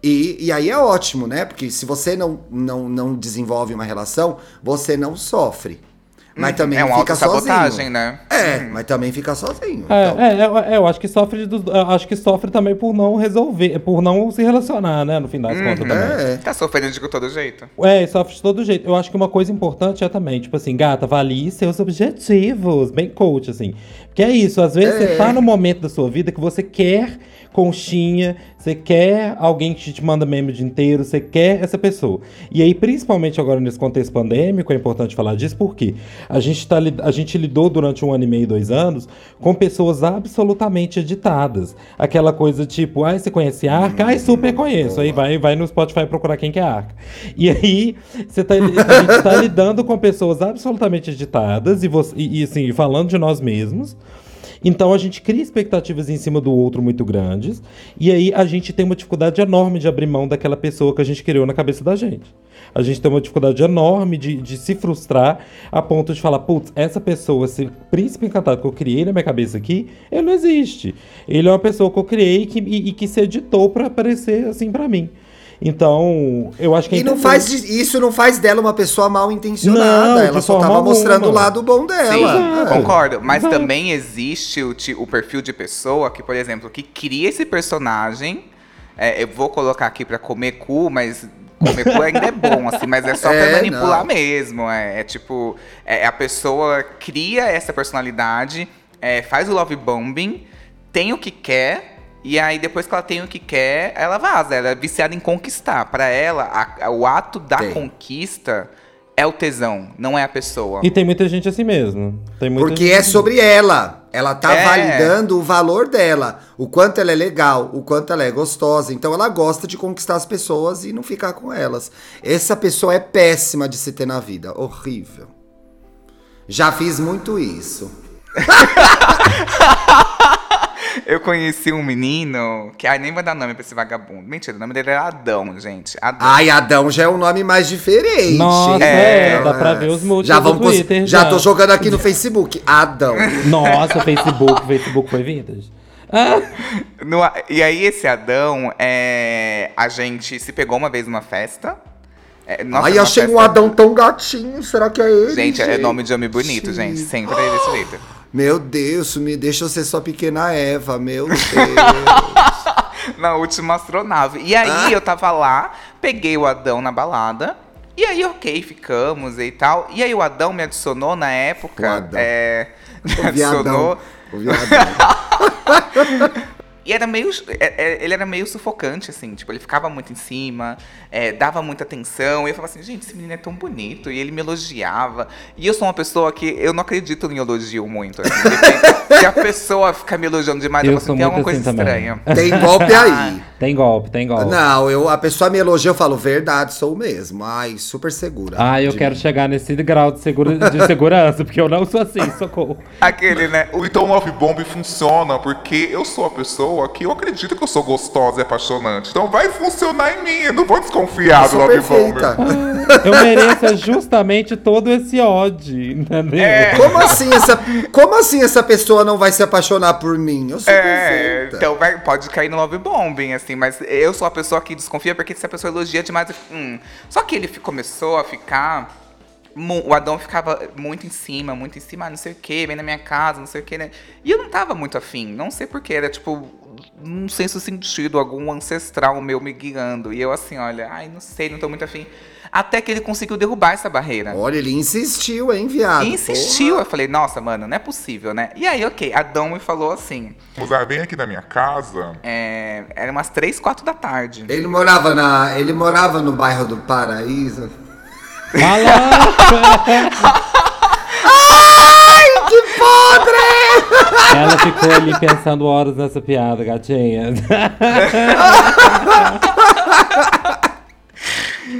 E, e aí é ótimo, né? Porque se você não, não, não desenvolve uma relação, você não sofre. Mas também é uma fica sozinho. né? É, mas também fica sozinho. É, então. é, é, é, eu acho que sofre dos- eu acho que sofre também por não resolver, por não se relacionar, né, no fim das contas também. É, é. Tá sofrendo de todo jeito. É, sofre de todo jeito. Eu acho que uma coisa importante é também, tipo assim, gata, avalie seus objetivos, bem coach, assim. Porque é isso, às vezes É. você tá no momento da sua vida que você quer conchinha, você quer alguém que te manda meme o dia inteiro, você quer essa pessoa. E aí, principalmente agora nesse contexto pandêmico, é importante falar disso, porque a gente, tá, a gente lidou durante um ano e meio, dois anos, com pessoas absolutamente editadas. Aquela coisa tipo, ai, você conhece Arca? Ai, super conheço. Aí vai, vai no Spotify procurar quem que é Arca. E aí, você tá, a gente tá lidando com pessoas absolutamente editadas e, você, e, e, assim, falando de nós mesmos. Então a gente cria expectativas em cima do outro muito grandes. E aí a gente tem uma dificuldade enorme de abrir mão daquela pessoa que a gente criou na cabeça da gente. A gente tem uma dificuldade enorme de, de se frustrar a ponto de falar, putz, essa pessoa, esse príncipe encantado que eu criei na minha cabeça aqui, ele não existe. Ele é uma pessoa que eu criei que, e, e que se editou pra aparecer assim pra mim. Então, eu acho que é E não importante- faz isso não faz dela uma pessoa mal intencionada. Não, ela só tava mostrando o alguma. lado bom dela. Sim, É. concordo. Mas Exato. também existe o, o perfil de pessoa que, por exemplo, que cria esse personagem. é, eu vou colocar aqui pra comer cu, mas comer cu ainda é bom, assim, mas é só É, pra manipular não. mesmo. É, é tipo, é, a pessoa cria essa personalidade, é, faz o love bombing, tem o que quer. E aí, depois que ela tem o que quer, ela vaza. Ela é viciada em conquistar. Pra ela, a- a- o ato da Tem. conquista é o tesão, não é a pessoa. E tem muita gente assim mesmo. Tem muita Porque gente é assim. sobre ela. Ela tá É. validando o valor dela. O quanto ela é legal, o quanto ela é gostosa. Então ela gosta de conquistar as pessoas e não ficar com elas. Essa pessoa é péssima de se ter na vida. Horrível. Já fiz muito isso. Eu conheci um menino que, ai, nem vou dar nome pra esse vagabundo. Mentira, o nome dele era Adão, gente. Adão. Ai, Adão já é um nome mais diferente. Nossa, É, dá pra ver os múltiplos Já do vamos Twitter. já tô jogando aqui no Facebook. Adão. Nossa, Facebook, Facebook foi vintage. Ah, No- e aí, esse Adão, é, a gente se pegou uma vez numa festa. É, nossa, Ai, achei um festa- Adão tão gatinho. Será que é ele? Gente, é nome de homem bonito, gente. Sempre é desse jeito. Meu Deus, me deixa eu ser sua pequena Eva, meu Deus. Na última astronave. E aí, Ah. eu tava lá, peguei o Adão na balada. E aí, ok, ficamos e tal. E aí, o Adão me adicionou na época. O Adão. É, me o viadão. adicionou. O viadão. E era meio. é, é, Ele era meio sufocante, assim. Tipo, ele ficava muito em cima, é, dava muita atenção. E eu falava assim, gente, esse menino é tão bonito. E ele me elogiava. E eu sou uma pessoa que eu não acredito em elogio muito. Assim, repente, se a pessoa fica me elogiando demais, eu, Eu assim, tem alguma muito coisa assim também. estranha. Tem golpe aí. tem golpe, tem golpe. Não, eu, a pessoa me elogia, eu falo, verdade, sou o mesmo. Ai, super segura. Ah, eu de quero mim. chegar nesse grau de, segura- de segurança, porque eu não sou assim, socorro. Aquele, né? Ou então o Love Bomb funciona porque eu sou a pessoa que eu acredito que eu sou gostosa e apaixonante. Então vai funcionar em mim. Eu não vou desconfiar Eu do Love perfeita. Bomb. Eu mereço justamente todo esse ódio, entendeu? É. Como assim, essa, como assim essa pessoa não vai se apaixonar por mim? Eu sou É, perfeita. então vai, pode cair no love bombing, assim, mas eu sou a pessoa que desconfia porque se a pessoa elogia demais, hum. Só que ele começou a ficar. O Adão ficava muito em cima, muito em cima, ah, não sei o que, vem na minha casa, não sei o que, né? E eu não tava muito afim, não sei porquê, era tipo, um senso sentido, algum ancestral meu me guiando. E eu assim, olha, ai, não sei, não tô muito afim. Até que ele conseguiu derrubar essa barreira. Olha, ele insistiu, hein, viado? Insistiu, eu falei, nossa, mano, não é possível, né? E aí, ok, Adão me falou assim, Mozart, vem aqui na minha casa. é, era umas três, quatro da tarde. Ele morava, na, ele morava no bairro do Paraíso. Fala! Que podre! Ela ficou ali pensando horas nessa piada, gatinha.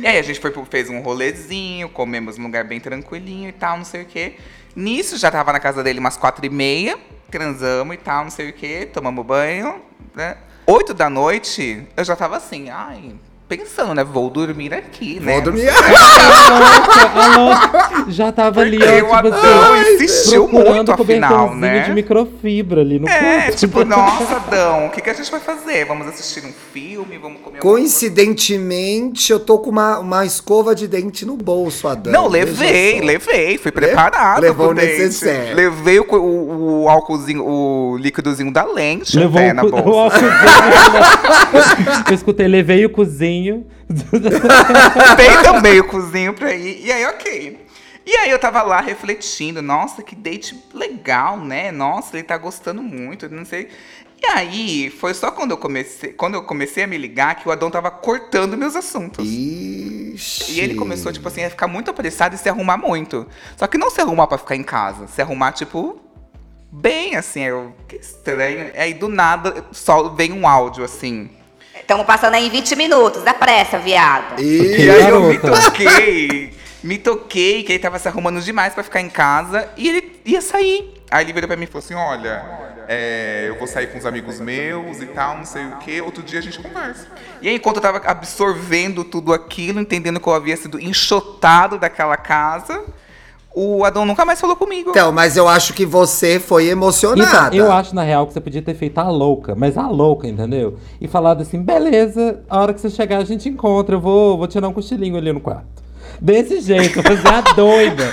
E aí a gente foi, fez um rolezinho, comemos num lugar bem tranquilinho e tal, não sei o quê. Nisso já tava na casa dele umas quatro e meia, transamos e tal, não sei o quê, tomamos banho, né? Oito da noite, eu já tava assim, ai, pensando, né? Vou dormir aqui, né? Vou dormir. Alô, já tava ali, Porque ó, o tipo Adão assim, insistiu muito, afinal, né? de microfibra ali no É, corpo. tipo, nossa, Adão, o que, que a gente vai fazer? Vamos assistir um filme, vamos comer alguma coisa? Coincidentemente, eu tô com uma, uma escova de dente no bolso, Adão. Não, levei, levei, fui preparado. Levou pro o necessaire. Levei o, o, o álcoolzinho, o líquidozinho da lente Levou até o, na bolsa. o álcoolzinho. Eu escutei, levei o cozinho. Tem também o cozinho pra ir. E aí, ok. E aí eu tava lá refletindo, nossa, que date legal, né? Nossa, ele tá gostando muito, não sei. E aí, foi só quando eu comecei, quando eu comecei a me ligar que o Adão tava cortando meus assuntos. Ixi. E ele começou, tipo assim, a ficar muito apressado e se arrumar muito. Só que não se arrumar pra ficar em casa, se arrumar, tipo, bem, assim. Eu, que estranho. Aí do nada só vem um áudio, assim. Estamos passando aí em 20 minutos, dá pressa, viado. E E aí eu me toquei Me toquei que ele tava se arrumando demais pra ficar em casa e ele ia sair. Aí ele virou pra mim e falou assim: olha, é, eu vou sair com os amigos meus e tal, não sei o que, outro dia a gente conversa. E aí, enquanto eu tava absorvendo tudo aquilo, entendendo que eu havia sido enxotado daquela casa, o Adão nunca mais falou comigo. Então, mas eu acho que você foi emocionada. Então, eu acho, na real, que você podia ter feito a louca, mas a louca, entendeu? E falado assim, beleza, a hora que você chegar a gente encontra, eu vou, vou tirar um cochilinho ali no quarto. Desse jeito, fazer a doida.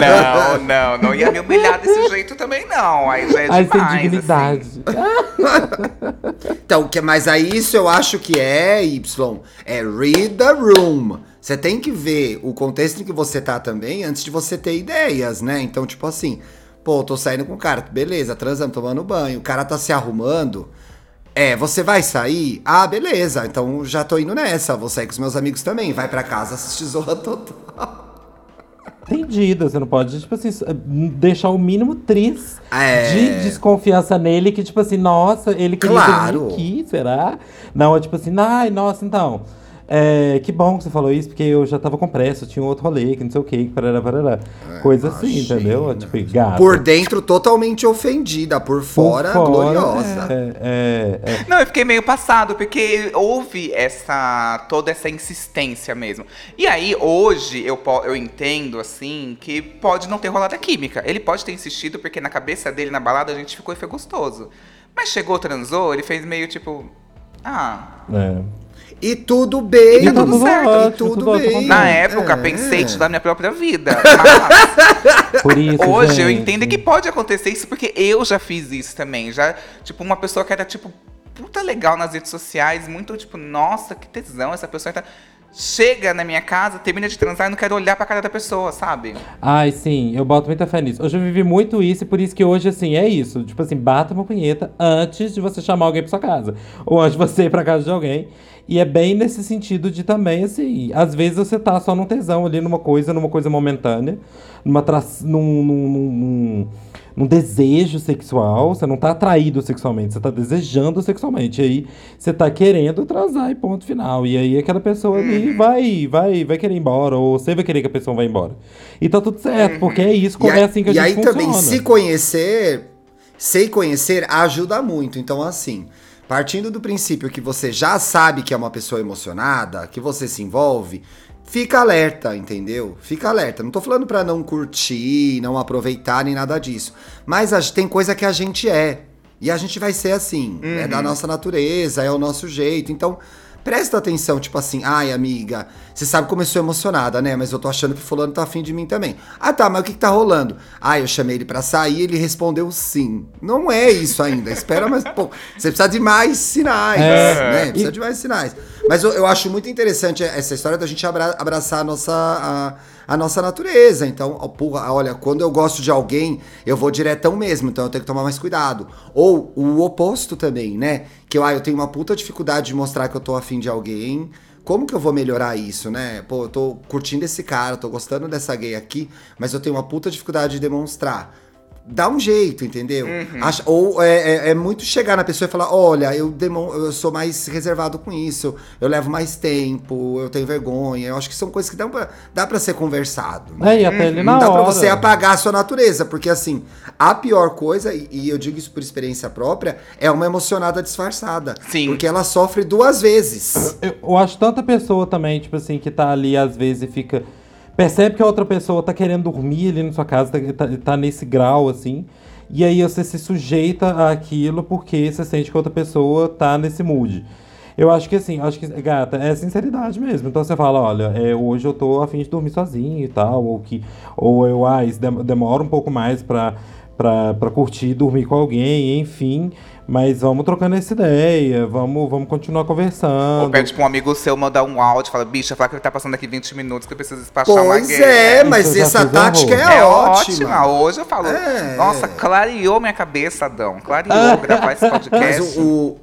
Não, não, não ia me humilhar desse jeito também, não. Aí já é Aí sem demais. dignidade. assim. Então, que, mas aí isso eu acho que é, Y, é read the room. Você tem que ver o contexto em que você tá também antes de você ter ideias, né? Então, tipo assim, pô, tô saindo com o cara, beleza, transando, tomando banho, o cara tá se arrumando. É, você vai sair? Ah, beleza, então já tô indo nessa, vou sair com os meus amigos também. Vai pra casa assistir Zorra Total. Entendido, você não pode, tipo assim, deixar o mínimo tris É. de desconfiança nele, que, tipo assim, nossa, ele queria Claro. aqui, será? Não, é tipo assim, ai, nossa, então. É, que bom que você falou isso, porque eu já tava com pressa, tinha um outro rolê, que não sei o que, parará, parará. Coisa assim, imagina. entendeu? Tipo, gato. Por dentro, totalmente ofendida, por Por fora, gloriosa. É, é, é. Não, eu fiquei meio passado, porque houve essa. toda essa insistência mesmo. E aí, hoje, eu, eu entendo, assim, que pode não ter rolado a química. Ele pode ter insistido, porque na cabeça dele, na balada, a gente ficou e foi gostoso. Mas chegou, transou, ele fez meio tipo. Ah. é. E tudo bem, E tá tudo certo, e tudo tudo bem. Na época, É. pensei em tirar minha própria vida. Mas Por isso, hoje eu gente. entendo que pode acontecer isso, porque eu já fiz isso também. Já, tipo, uma pessoa que era, tipo, puta legal nas redes sociais, muito, tipo, nossa, que tesão, essa pessoa tá. Chega na minha casa, termina de transar e não quero olhar pra cara da pessoa, sabe? Ai, sim, eu boto muita fé nisso. Hoje eu vivi muito isso e por isso que hoje, assim, é isso. Tipo assim, bata uma punheta antes de você chamar alguém pra sua casa. Ou antes de você ir pra casa de alguém. E é bem nesse sentido de também, assim, às vezes você tá só num tesão ali, numa coisa, numa coisa momentânea, numa tra... num, num, num, num- desejo sexual, você não tá atraído sexualmente, você tá desejando sexualmente. E aí você tá querendo transar e ponto final. E aí aquela pessoa ali vai, vai, vai querer ir embora, ou você vai querer que a pessoa vá embora. E tá tudo certo, porque é isso, E, é assim que a e gente aí funciona. também, se conhecer, se conhecer ajuda muito. Então, assim, partindo do princípio que você já sabe que é uma pessoa emocionada, que você se envolve, fica alerta, entendeu? Fica alerta. Não tô falando pra não curtir, não aproveitar, nem nada disso. Mas a- tem coisa que a gente é. E a gente vai ser assim. É da nossa natureza, é o nosso jeito. Então. Presta atenção, tipo assim, ai amiga, você sabe como eu sou emocionada, né? Mas eu tô achando que fulano tá afim de mim também. Ah tá, mas o que, que tá rolando? Ah, eu chamei ele pra sair ele respondeu sim. Não é isso ainda, espera, mas pô, você precisa de mais sinais, É. né? Precisa de mais sinais. Mas eu, eu acho muito interessante essa história da gente abra- abraçar a nossa, a, a nossa natureza. Então, porra, olha, quando eu gosto de alguém, eu vou diretão mesmo, então eu tenho que tomar mais cuidado. Ou o oposto também, né? Que eu, ah, eu tenho uma puta dificuldade de mostrar que eu tô afim de alguém. Como que eu vou melhorar isso, né? Pô, eu tô curtindo esse cara, tô gostando dessa gay aqui, mas eu tenho uma puta dificuldade de demonstrar dá um jeito, entendeu? Acha- ou é, é- é muito chegar na pessoa e falar: olha, eu, demon- eu sou mais reservado com isso, eu levo mais tempo, eu tenho vergonha. Eu acho que são coisas que dá pra, dá pra ser conversado. né? É, e até ele na Não dá hora. pra você apagar a sua natureza, porque assim, a pior coisa, e, e eu digo isso por experiência própria, é uma emocionada disfarçada. Sim. Porque ela sofre duas vezes. Eu, eu acho tanta pessoa também, tipo assim, que tá ali às vezes e fica. Percebe que a outra pessoa tá querendo dormir ali na sua casa, tá, tá, tá nesse grau, assim. E aí você se sujeita àquilo porque você sente que a outra pessoa tá nesse mood. Eu acho que assim, acho que, gata, é sinceridade mesmo. Então você fala, olha, é, hoje eu tô afim de dormir sozinho e tal, ou que. Ou eu, ah, demora um pouco mais pra, pra, pra curtir dormir com alguém, enfim. Mas vamos trocando essa ideia, vamos, vamos continuar conversando. Ou pede pra um amigo seu mandar um áudio, fala, bicha, fala que ele tá passando aqui 20 minutos que eu preciso despachar uma Pois é, Isso mas já essa tática é, É ótima. ótima. Hoje eu falo, É, nossa, clareou minha cabeça, Adão. Clareou gravar esse Mas podcast. o, o,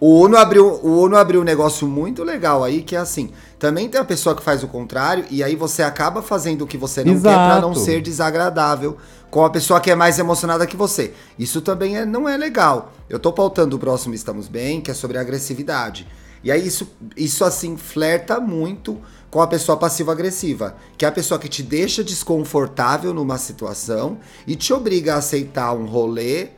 o Uno abriu, o Uno abriu um negócio muito legal aí, que é assim, também tem a pessoa que faz o contrário, e aí você acaba fazendo o que você não quer pra não Exato. ser desagradável com a pessoa que é mais emocionada que você. Isso também é, não é legal. Eu tô pautando o próximo Estamos Bem, que é sobre agressividade. E aí isso, isso assim, flerta muito com a pessoa passivo-agressiva, que é a pessoa que te deixa desconfortável numa situação e te obriga a aceitar um rolê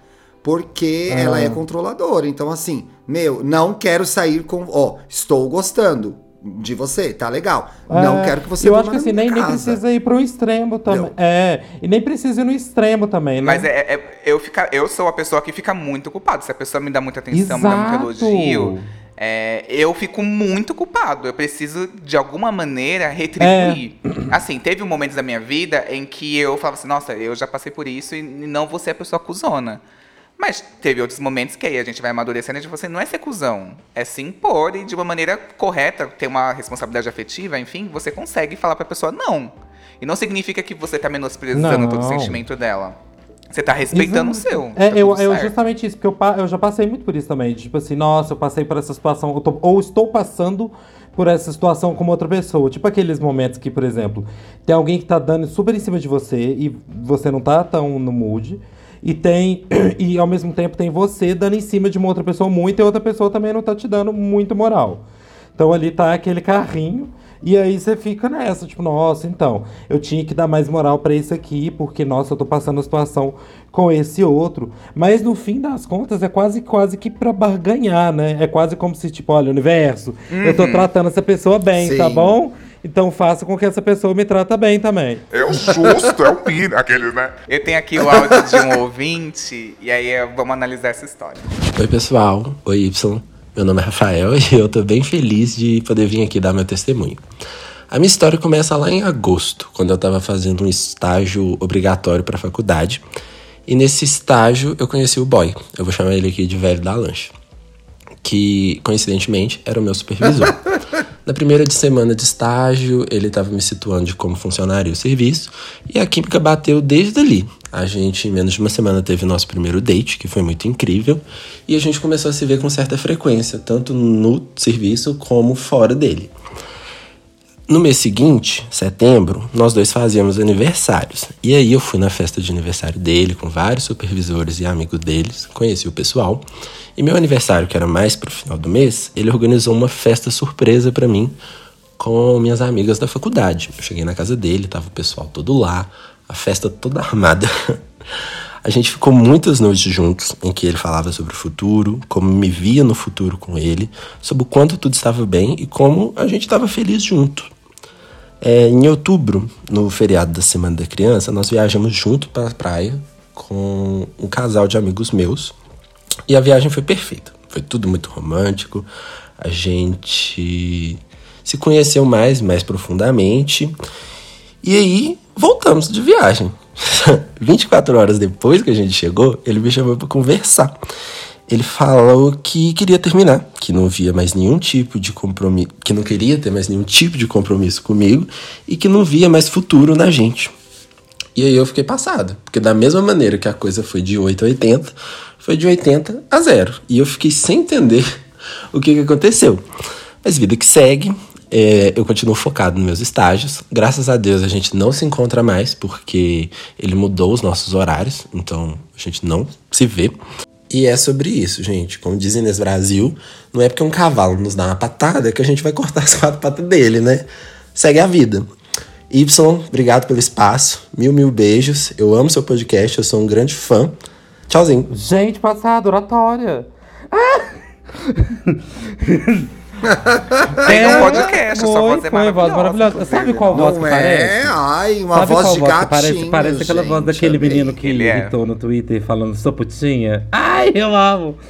porque Ah. ela é controladora. Então, assim, meu, não quero sair com. Ó, estou gostando de você, tá legal. não É, quero que você Eu acho que assim, nem, nem precisa ir pro extremo também. Não. É, e nem precisa ir no extremo também, né? Mas é, é- eu, fica, eu sou a pessoa que fica muito culpada. Se a pessoa me dá muita atenção, me dá muito Exato. elogio, é, eu fico muito culpado. Eu preciso, de alguma maneira, É. retribuir. Assim, teve momentos da minha vida em que eu falava assim, nossa, eu já passei por isso e não vou ser a pessoa cuzona. Mas teve outros momentos que aí a gente vai amadurecendo e a gente fala assim, não é ser cuzão, é se impor e de uma maneira correta, ter uma responsabilidade afetiva, enfim, você consegue falar pra pessoa não. E não significa que você tá menosprezando Não. todo o sentimento dela. Você tá respeitando Exato. o seu. É, tá eu, eu justamente isso, porque eu, eu já passei muito por isso também. Tipo assim, nossa, eu passei por essa situação, eu tô- ou estou passando por essa situação com outra pessoa. Tipo aqueles momentos que, por exemplo, tem alguém que tá dando super em cima de você e você não tá tão no mood. E tem. E ao mesmo tempo tem você dando em cima de uma outra pessoa muito e outra pessoa também não tá te dando muito moral. Então ali tá aquele carrinho. E aí você fica nessa, tipo, nossa, então, eu tinha que dar mais moral pra isso aqui, porque, nossa, eu tô passando a situação com esse outro. Mas no fim das contas é quase, quase que pra barganhar, né? É quase como se, tipo, olha, universo, eu tô tratando essa pessoa bem, tá Sim. bom? Então faça com que essa pessoa me trata bem também. É o justo, é o mínimo, aqueles, né? Eu tenho aqui o áudio de um ouvinte, e aí vamos analisar essa história. Oi, pessoal. Oi, Y. Meu nome é Rafael e eu tô bem feliz de poder vir aqui dar meu testemunho. A minha história começa lá em agosto, quando eu tava fazendo um estágio obrigatório pra faculdade. E nesse estágio eu conheci o boy. Eu vou chamar ele aqui de velho da lancha. Que, coincidentemente, era o meu supervisor. Na primeira de semana de estágio, ele estava me situando de como funcionaria o serviço e a química bateu desde ali. A gente, em menos de uma semana, teve nosso primeiro date, que foi muito incrível, e a gente começou a se ver com certa frequência, tanto no serviço como fora dele. No mês seguinte, setembro, nós dois fazíamos aniversários. E aí eu fui na festa de aniversário dele, com vários supervisores e amigos deles, conheci o pessoal. E meu aniversário, que era mais pro final do mês, ele organizou uma festa surpresa pra mim com minhas amigas da faculdade. Eu cheguei na casa dele, tava o pessoal todo lá, a festa toda armada. A gente ficou muitas noites juntos, em que ele falava sobre o futuro, como me via no futuro com ele, sobre o quanto tudo estava bem e como a gente estava feliz junto. É, em outubro, no feriado da Semana da Criança, nós viajamos junto para a praia com um casal de amigos meus. E a viagem foi perfeita. Foi tudo muito romântico. A gente se conheceu mais, mais profundamente. E aí, voltamos de viagem. 24 horas depois que a gente chegou, ele me chamou para conversar. Ele falou que queria terminar, que não via mais nenhum tipo de compromisso, que não queria ter mais nenhum tipo de compromisso comigo e que não via mais futuro na gente. E aí eu fiquei passado, porque da mesma maneira que a coisa foi de 8 a 80, foi de 80 a 0. E eu fiquei sem entender o que, que aconteceu. Mas vida que segue, é, eu continuo focado nos meus estágios. Graças a Deus a gente não se encontra mais, porque ele mudou os nossos horários, então a gente não se vê. E é sobre isso, gente. Como dizem nesse Brasil, não é porque um cavalo nos dá uma patada que a gente vai cortar as quatro patas dele, né? Segue a vida. Y, obrigado pelo espaço. Mil, mil beijos. Eu amo seu podcast, eu sou um grande fã. Tchauzinho. Gente, passado, oratória. Tem um podcast, a sua voz é foi, maravilhosa. voz maravilhosa. Sabe qual voz Não que é? parece? Ai, uma Sabe voz qual de voz gatinho. parece? Parece aquela voz gente, daquele amei. menino que Ele é. no Twitter falando sou putinha. Ai, eu amo.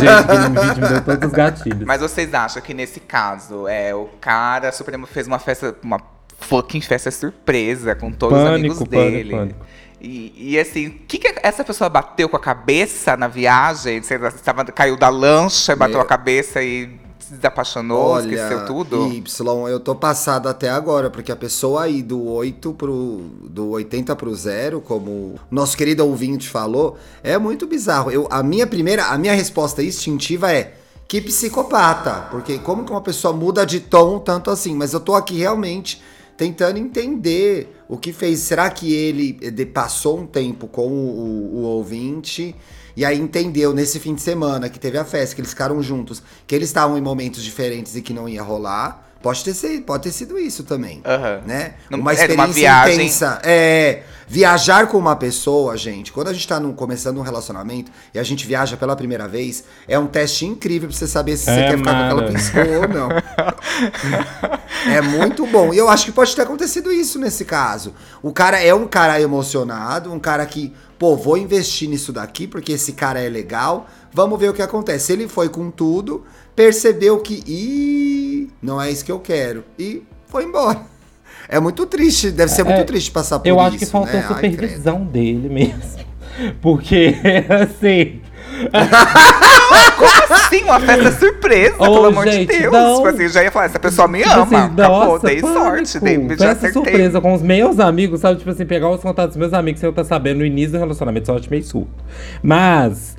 Gente, aquele vídeo me deu todos os gatilhos. Mas vocês acham que nesse caso, é, o cara Supremo fez uma festa, uma fucking festa surpresa com todos os Pânico, amigos pânico, dele. pânico. E, e assim, o que, que essa pessoa bateu com a cabeça na viagem? Você estava, caiu da lancha, bateu Meu- a cabeça e se desapaixonou, esqueceu tudo? Y, eu tô passado até agora, porque a pessoa aí do 8 pro. do 80 pro zero, como o nosso querido ouvinte falou, é muito bizarro. Eu, a minha primeira, a minha resposta instintiva é. Que psicopata, porque como que uma pessoa muda de tom tanto assim? Mas eu tô aqui realmente tentando entender o que fez. Será que ele eh, passou um tempo com o, o- o ouvinte e aí entendeu nesse fim de semana que teve a festa, que eles ficaram juntos, que eles estavam em momentos diferentes e que não ia rolar? Pode ter, sido, pode ter sido isso também. Aham. Né? Não- uma é, numa experiência viagem. intensa. É, viajar com uma pessoa, gente, quando a gente tá num- começando um relacionamento e a gente viaja pela primeira vez, é um teste incrível pra você saber se você É, quer ficar com aquela pessoa ou não. É muito bom. E eu acho que pode ter acontecido isso nesse caso. O cara é um cara emocionado, um cara que, pô, vou investir nisso daqui porque esse cara é legal. Vamos ver o que acontece. Ele foi com tudo, percebeu que, ih, não é isso que eu quero. E foi embora. É muito triste, deve ser muito É, triste passar por Eu isso. acho que faltou né? Ai, supervisão dele mesmo. Porque, assim. Sim, uma festa surpresa, Ô, pelo amor gente, de Deus. não. Tipo assim, eu já ia falar, essa pessoa me Tipo ama. assim, Acabou, nossa, dei pânico. sorte, dei, já Festa acertei. surpresa com os meus amigos, sabe? Tipo assim, pegar os contatos dos meus amigos sem eu estar sabendo no início do relacionamento, só acho meio surto. Mas,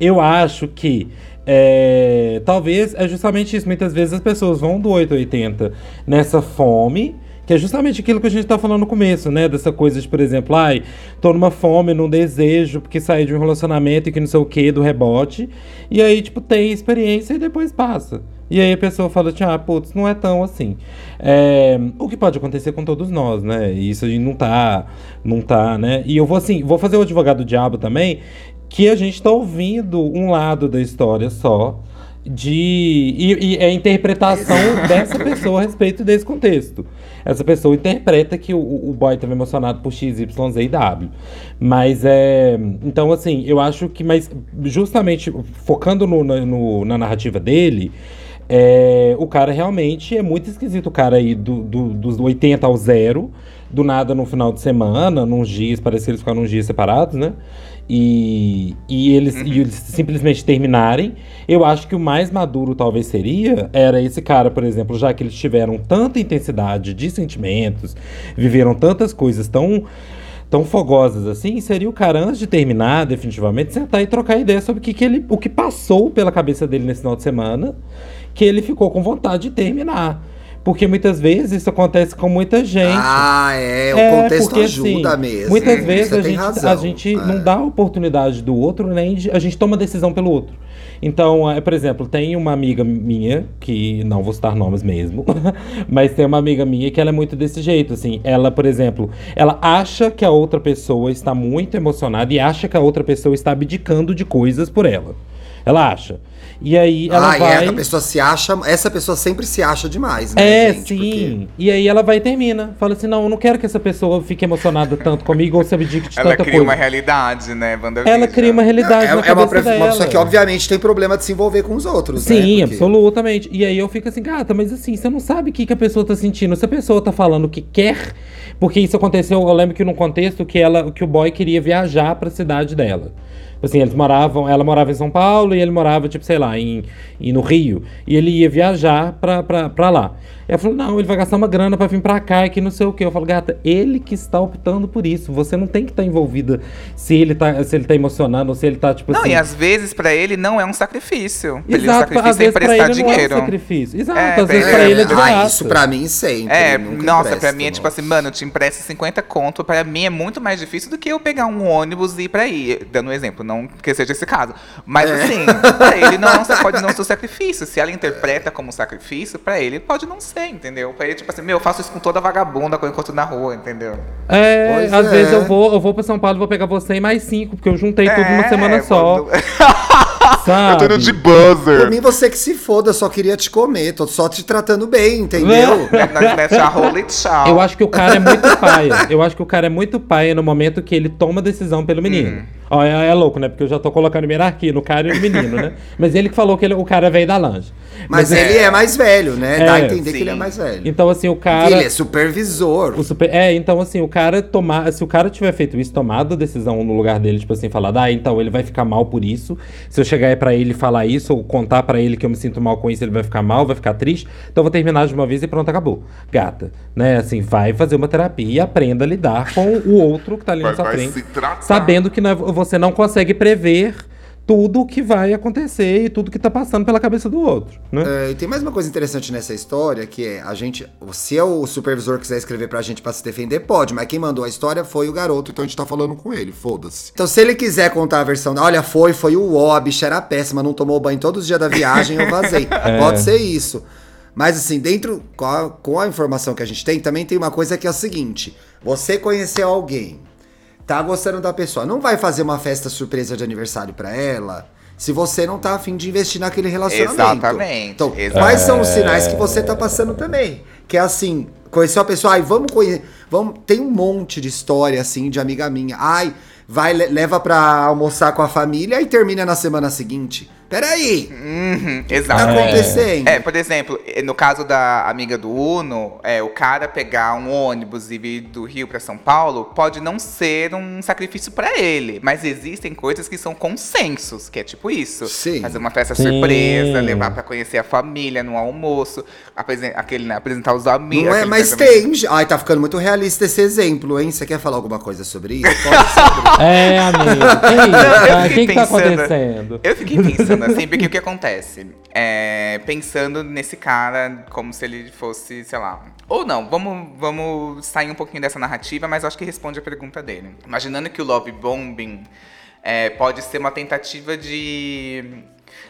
eu acho que. É, talvez é justamente isso. Muitas vezes as pessoas vão do 880 nessa fome, que é justamente aquilo que a gente tá falando no começo, né? Dessa coisa de, por exemplo, ai, tô numa fome, num desejo, porque saí de um relacionamento e que não sei o que, do rebote. E aí, tipo, tem experiência e depois passa. E aí a pessoa fala, tipo, ah, putz, não é tão assim. É, o que pode acontecer com todos nós, né? E isso a gente não tá, não tá, né? E eu vou assim, vou fazer o advogado do diabo também, que a gente tá ouvindo um lado da história só. De. E, e é a interpretação dessa pessoa a respeito desse contexto. Essa pessoa interpreta que o, o boy estava emocionado por X, Y, Z e W. Mas é. Então, assim, eu acho que. Mas justamente focando no- na- no- na narrativa dele. É, o cara realmente é muito esquisito, o cara aí do, do- dos 80 ao zero, do nada no final de semana, nos dias, parece que eles ficaram uns dias separados, né? E, e, eles, e eles simplesmente terminarem. Eu acho que o mais maduro talvez seria, era esse cara, por exemplo, já que eles tiveram tanta intensidade de sentimentos, viveram tantas coisas tão tão fogosas assim, seria o cara, antes de terminar, definitivamente, sentar e trocar ideia sobre o que, que ele, o que passou pela cabeça dele nesse final de semana, que ele ficou com vontade de terminar. Porque muitas vezes isso acontece com muita gente. Ah, é, o É, contexto porque, ajuda assim, mesmo. Muitas Você vezes a gente, razão. a gente É. não dá a oportunidade do outro, nem de- a gente toma decisão pelo outro. Então, é, por exemplo, tem uma amiga minha, que não vou citar nomes mesmo, mas tem uma amiga minha que ela é muito desse jeito, assim. Ela, por exemplo, ela acha que a outra pessoa está muito emocionada e acha que a outra pessoa está abdicando de coisas por ela. Ela acha. E aí ela ah, vai. é, a pessoa se acha. Essa pessoa sempre se acha demais, né? É, gente? sim. E aí ela vai e termina. Fala assim: não, eu não quero que essa pessoa fique emocionada tanto comigo ou se abdique de Ela tanta cria coisa. uma realidade, né, WandaVision? Ela cria uma Porque realidade é, na é uma, pessoa que, obviamente, tem problema de se envolver com os outros. né? Sim, Porque- absolutamente. E aí eu fico assim, gata, mas assim, você não sabe o que, que a pessoa tá sentindo. Se a pessoa tá falando que quer, porque isso aconteceu, eu lembro que num contexto que ela, que o boy queria viajar pra cidade dela. Tipo Assim, eles moravam, ela morava em São Paulo e ele morava, tipo, sei lá, em, em- no Rio. E ele ia viajar pra, pra, pra lá. Ela falou, não, ele vai gastar uma grana pra vir pra cá e que não sei o quê. Eu falo, gata, ele que está optando por isso. Você não tem que estar envolvida se ele tá, se ele tá emocionando ou se ele tá, tipo Não, assim. e às vezes pra ele não é um sacrifício. Pra ele, o Exato, sacrifício às é vezes pra emprestar ele não é um dinheiro. sacrifício. Exato, É, às pra vezes ele pra é- ele é de ah, isso pra mim sempre. É, nunca nossa, pra empresto, mim é tipo nossa. assim, mano, eu te empresto 50 conto, pra mim é muito mais difícil do que eu pegar um ônibus e ir pra aí. Dando um exemplo, não que seja esse caso. Mas É. assim, pra ele não pode não ser um sacrifício. Se ela interpreta como sacrifício, pra ele pode não ser, entendeu? Pra ele, tipo assim, meu, eu faço isso com toda vagabunda que eu encontro na rua, entendeu? É, Pois às é. vezes eu vou, eu vou pra São Paulo e vou pegar você e mais cinco, porque eu juntei tudo numa É, semana só. Sabe? Eu tô indo de Por buzzer. mim, você que se foda, eu só queria te comer. Tô só te tratando bem, entendeu? Mete a rola e tchau. Eu acho que o cara é muito paia. Eu acho que o cara é muito paia no momento que ele toma a decisão pelo menino. Ó, é, é louco, né? Porque eu já tô colocando hierarquia no cara e no menino, né? Mas ele que falou que ele- o cara veio da lanche. Mas, ele é mais velho, né? Dá a É, entender que ele é sim. mais velho. Então, assim, o cara. Ele é supervisor. O super- É, então assim, o cara tomar. Se o cara tiver feito isso, tomado a decisão no lugar dele, tipo assim, falar, ah, então ele vai ficar mal por isso. Se eu chegar aí pra ele falar isso, ou contar pra ele que eu me sinto mal com isso, ele vai ficar mal, vai ficar triste. Então eu vou terminar de uma vez e pronto, acabou. Gata, né? Assim, vai fazer uma terapia e aprenda a lidar com o outro que tá ali Vai- na sua frente. Sabendo que não é- você não consegue prever tudo que vai acontecer e tudo que tá passando pela cabeça do outro, né? É, e tem mais uma coisa interessante nessa história, que é a gente. Se o supervisor quiser escrever pra gente pra se defender, pode, mas quem mandou a história foi o garoto, então a gente tá falando com ele, foda-se. Então, se ele quiser contar a versão da. Olha, foi, foi o ó, a bicha era péssima, não tomou banho todos os dias da viagem, eu vazei. Pode ser isso. Mas assim, dentro, com a, com a informação que a gente tem, também tem uma coisa que é o seguinte: você conheceu alguém, tá gostando da pessoa, não vai fazer uma festa surpresa de aniversário pra ela se você não tá afim de investir naquele relacionamento. Exatamente, Então, exatamente. quais são os sinais que você tá passando também? Que é assim, conheceu a pessoa, ai, vamos conhecer. Vamos, tem um monte de história assim de amiga minha. Ai, vai, le- leva pra almoçar com a família e termina na semana seguinte. Peraí, Uhum, o que tá exatamente. acontecendo? É, por exemplo, no caso da amiga do Uno, é, o cara pegar um ônibus e vir do Rio para São Paulo pode não ser um sacrifício para ele, mas existem coisas que são consensos, que é tipo isso. Sim. Fazer uma festa Sim. surpresa, levar para conhecer a família no almoço, apresen- aquele, né, apresentar os amigos. Não é, mas tem. Ai, tá ficando muito realista esse exemplo, hein? Você quer falar alguma coisa sobre isso? Pode ser. É, amigo. Que isso? Ah, O que, que tá acontecendo? Eu fiquei pensando assim, porque o que acontece? É, pensando nesse cara como se ele fosse, sei lá. Ou não, vamos, vamos sair um pouquinho dessa narrativa, mas acho que responde a pergunta dele. Imaginando que o love bombing é, pode ser uma tentativa de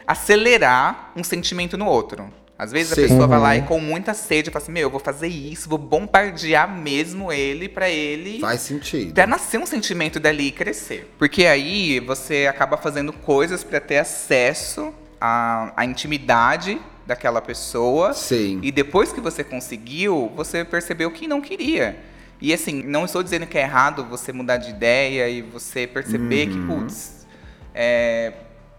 acelerar um sentimento no outro. Às vezes Sim. a pessoa vai lá Uhum. e com muita sede fala assim: Meu, eu vou fazer isso, vou bombardear mesmo ele pra ele Faz sentido. até nascer um sentimento dali e crescer. Porque aí você acaba fazendo coisas pra ter acesso à, à intimidade daquela pessoa. Sim. E depois que você conseguiu, você percebeu que não queria. E assim, não estou dizendo que é errado você mudar de ideia e você perceber que, putz, é,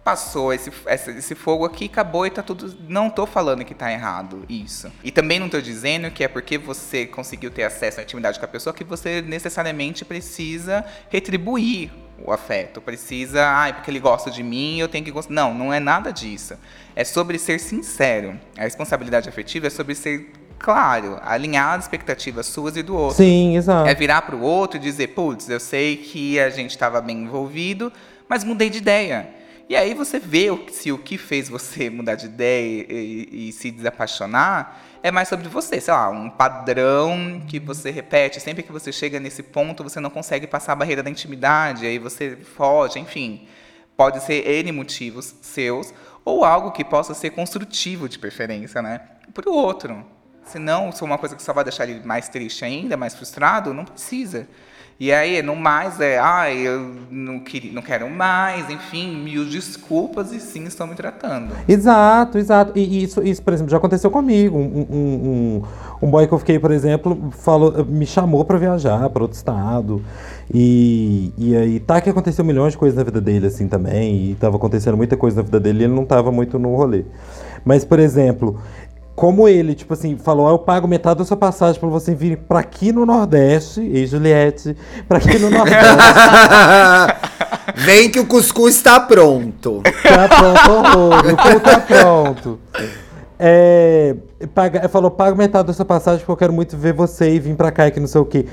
passou esse, esse, esse fogo aqui, acabou e tá tudo. Não tô falando que tá errado isso. E também não tô dizendo que é porque você conseguiu ter acesso à intimidade com a pessoa que você necessariamente precisa retribuir o afeto. Precisa, ai, porque ele gosta de mim, eu tenho que gostar. Não, não é nada disso. É sobre ser sincero. A responsabilidade afetiva é sobre ser claro, alinhar as expectativas suas e do outro. Sim, exato. É virar pro outro e dizer, putz, eu sei que a gente estava bem envolvido, mas mudei de ideia. E aí você vê o- se o que fez você mudar de ideia e, e se desapaixonar é mais sobre você, sei lá, um padrão que você repete. Sempre que você chega nesse ponto, você não consegue passar a barreira da intimidade, aí você foge, enfim. Pode ser N motivos seus, ou algo que possa ser construtivo de preferência, né? Pro outro. Se não, se for uma coisa que só vai deixar ele mais triste ainda, mais frustrado, não precisa. E aí, no mais, é, ai, eu não, queria, não quero mais, enfim, mil desculpas e sim estão me tratando. Exato, exato. E isso, isso, por exemplo, já aconteceu comigo. Um, um, um, um boy que eu fiquei, por exemplo, falou, me chamou pra viajar para outro estado. E, e aí, tá que aconteceu milhões de coisas na vida dele, assim, também. E tava acontecendo muita coisa na vida dele e ele não tava muito no rolê. Mas, por exemplo, como ele, tipo assim, falou, ah, eu pago metade da sua passagem pra você vir pra aqui no Nordeste, e Juliette, pra aqui no Nordeste. Vem que o cuscuz está pronto. Tá pronto, horror. O cu tá pronto. É, paga, falou, paga metade da sua passagem porque eu quero muito ver você e vir pra cá e que não sei o quê.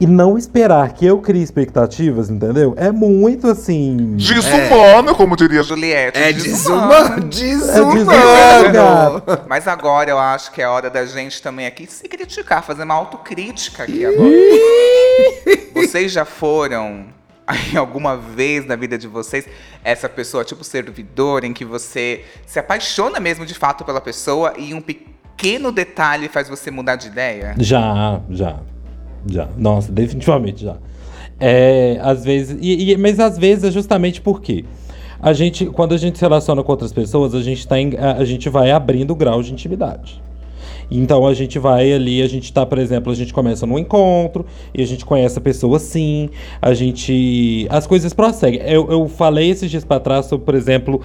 E não esperar que eu crie expectativas, entendeu? É muito assim. Desumano, como diria. Juliette. É desumano. desumano. desumano, Desumano. Mas agora eu acho que é hora da gente também aqui se criticar, fazer uma autocrítica aqui agora. Vocês já foram em alguma vez na vida de vocês essa pessoa tipo servidor em que você se apaixona mesmo de fato pela pessoa e um pequeno detalhe faz você mudar de ideia? Já, já. Já. Nossa, definitivamente já. É, às vezes. e- e- mas às vezes é justamente porque. A gente, quando a gente se relaciona com outras pessoas, a gente, tá em- a, a gente vai abrindo o grau de intimidade. Então a gente vai ali, a gente tá, por exemplo, a gente começa num encontro e a gente conhece a pessoa assim, a gente. As coisas prosseguem. Eu, eu falei esses dias pra trás sobre, por exemplo,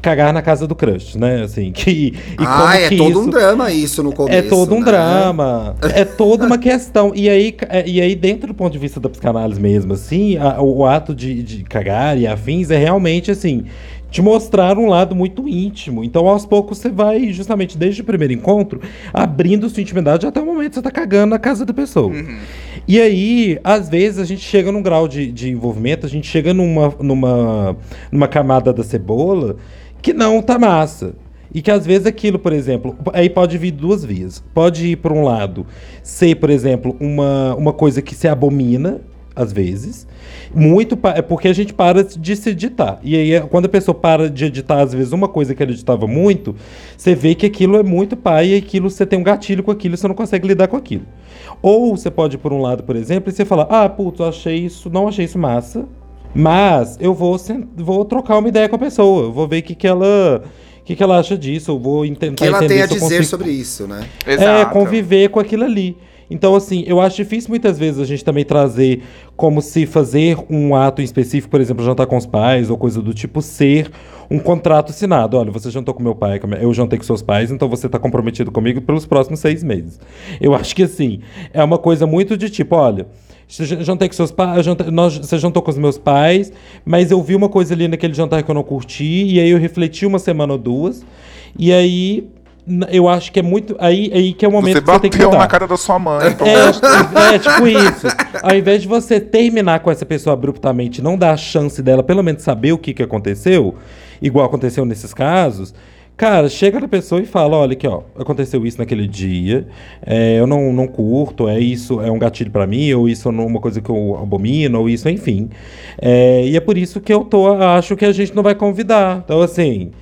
cagar na casa do crush, né? Assim, que. E Ah, é que todo isso- um drama isso no começo. é todo um né? drama. É toda uma questão. E aí, é- e aí, dentro do ponto de vista da psicanálise mesmo, assim, a- o, ato de, de cagar e afins é realmente assim. Te mostrar um lado muito íntimo. Então, aos poucos, você vai, justamente desde o primeiro encontro, abrindo sua intimidade até o momento que você tá cagando na casa da pessoa. E aí, às vezes, a gente chega num grau de, de envolvimento, a gente chega numa, numa, numa camada da cebola que não tá massa. E que às vezes aquilo, por exemplo, aí pode vir duas vias. Pode ir por um lado, ser, por exemplo, uma, uma coisa que se abomina, às vezes. Muito é porque a gente para de se editar. E aí, é- quando a pessoa para de editar, às vezes, uma coisa que ela editava muito, você vê que aquilo é muito pai e aquilo você tem um gatilho com aquilo e você não consegue lidar com aquilo. Ou você pode ir por um lado, por exemplo, e você falar: Ah, putz, eu achei isso, não achei isso massa. Mas eu vou, vou trocar uma ideia com a pessoa. Eu vou ver o que, que ela. O que, que ela acha disso? Eu vou O tentar que ela entender tem a dizer consigo- sobre isso, né? é, Exato. conviver com aquilo ali. Então, assim, eu acho difícil muitas vezes a gente também trazer como se fazer um ato em específico, por exemplo, jantar com os pais ou coisa do tipo, ser um contrato assinado. Olha, você jantou com meu pai, eu jantei com seus pais, então você está comprometido comigo pelos próximos seis meses. Eu acho que, assim, é uma coisa muito de tipo, olha. Jantei com seus pais, nós, você jantou com os meus pais, mas eu vi uma coisa ali naquele jantar que eu não curti, e aí eu refleti uma semana ou duas, e aí eu acho que é muito. Aí, aí que é o momento Você que você tem que bateu na cara da sua mãe. então- É, é, tipo isso. Ao invés de você terminar com essa pessoa abruptamente, não dar a chance dela pelo menos saber o que, que aconteceu, igual aconteceu nesses casos, cara, chega na pessoa e fala, olha aqui, ó, aconteceu isso naquele dia, é, eu não, não curto, é isso, é um gatilho pra mim, ou isso é uma coisa que eu abomino, ou isso, enfim. É, e é por isso que eu tô, acho que a gente não vai convidar. Então, assim,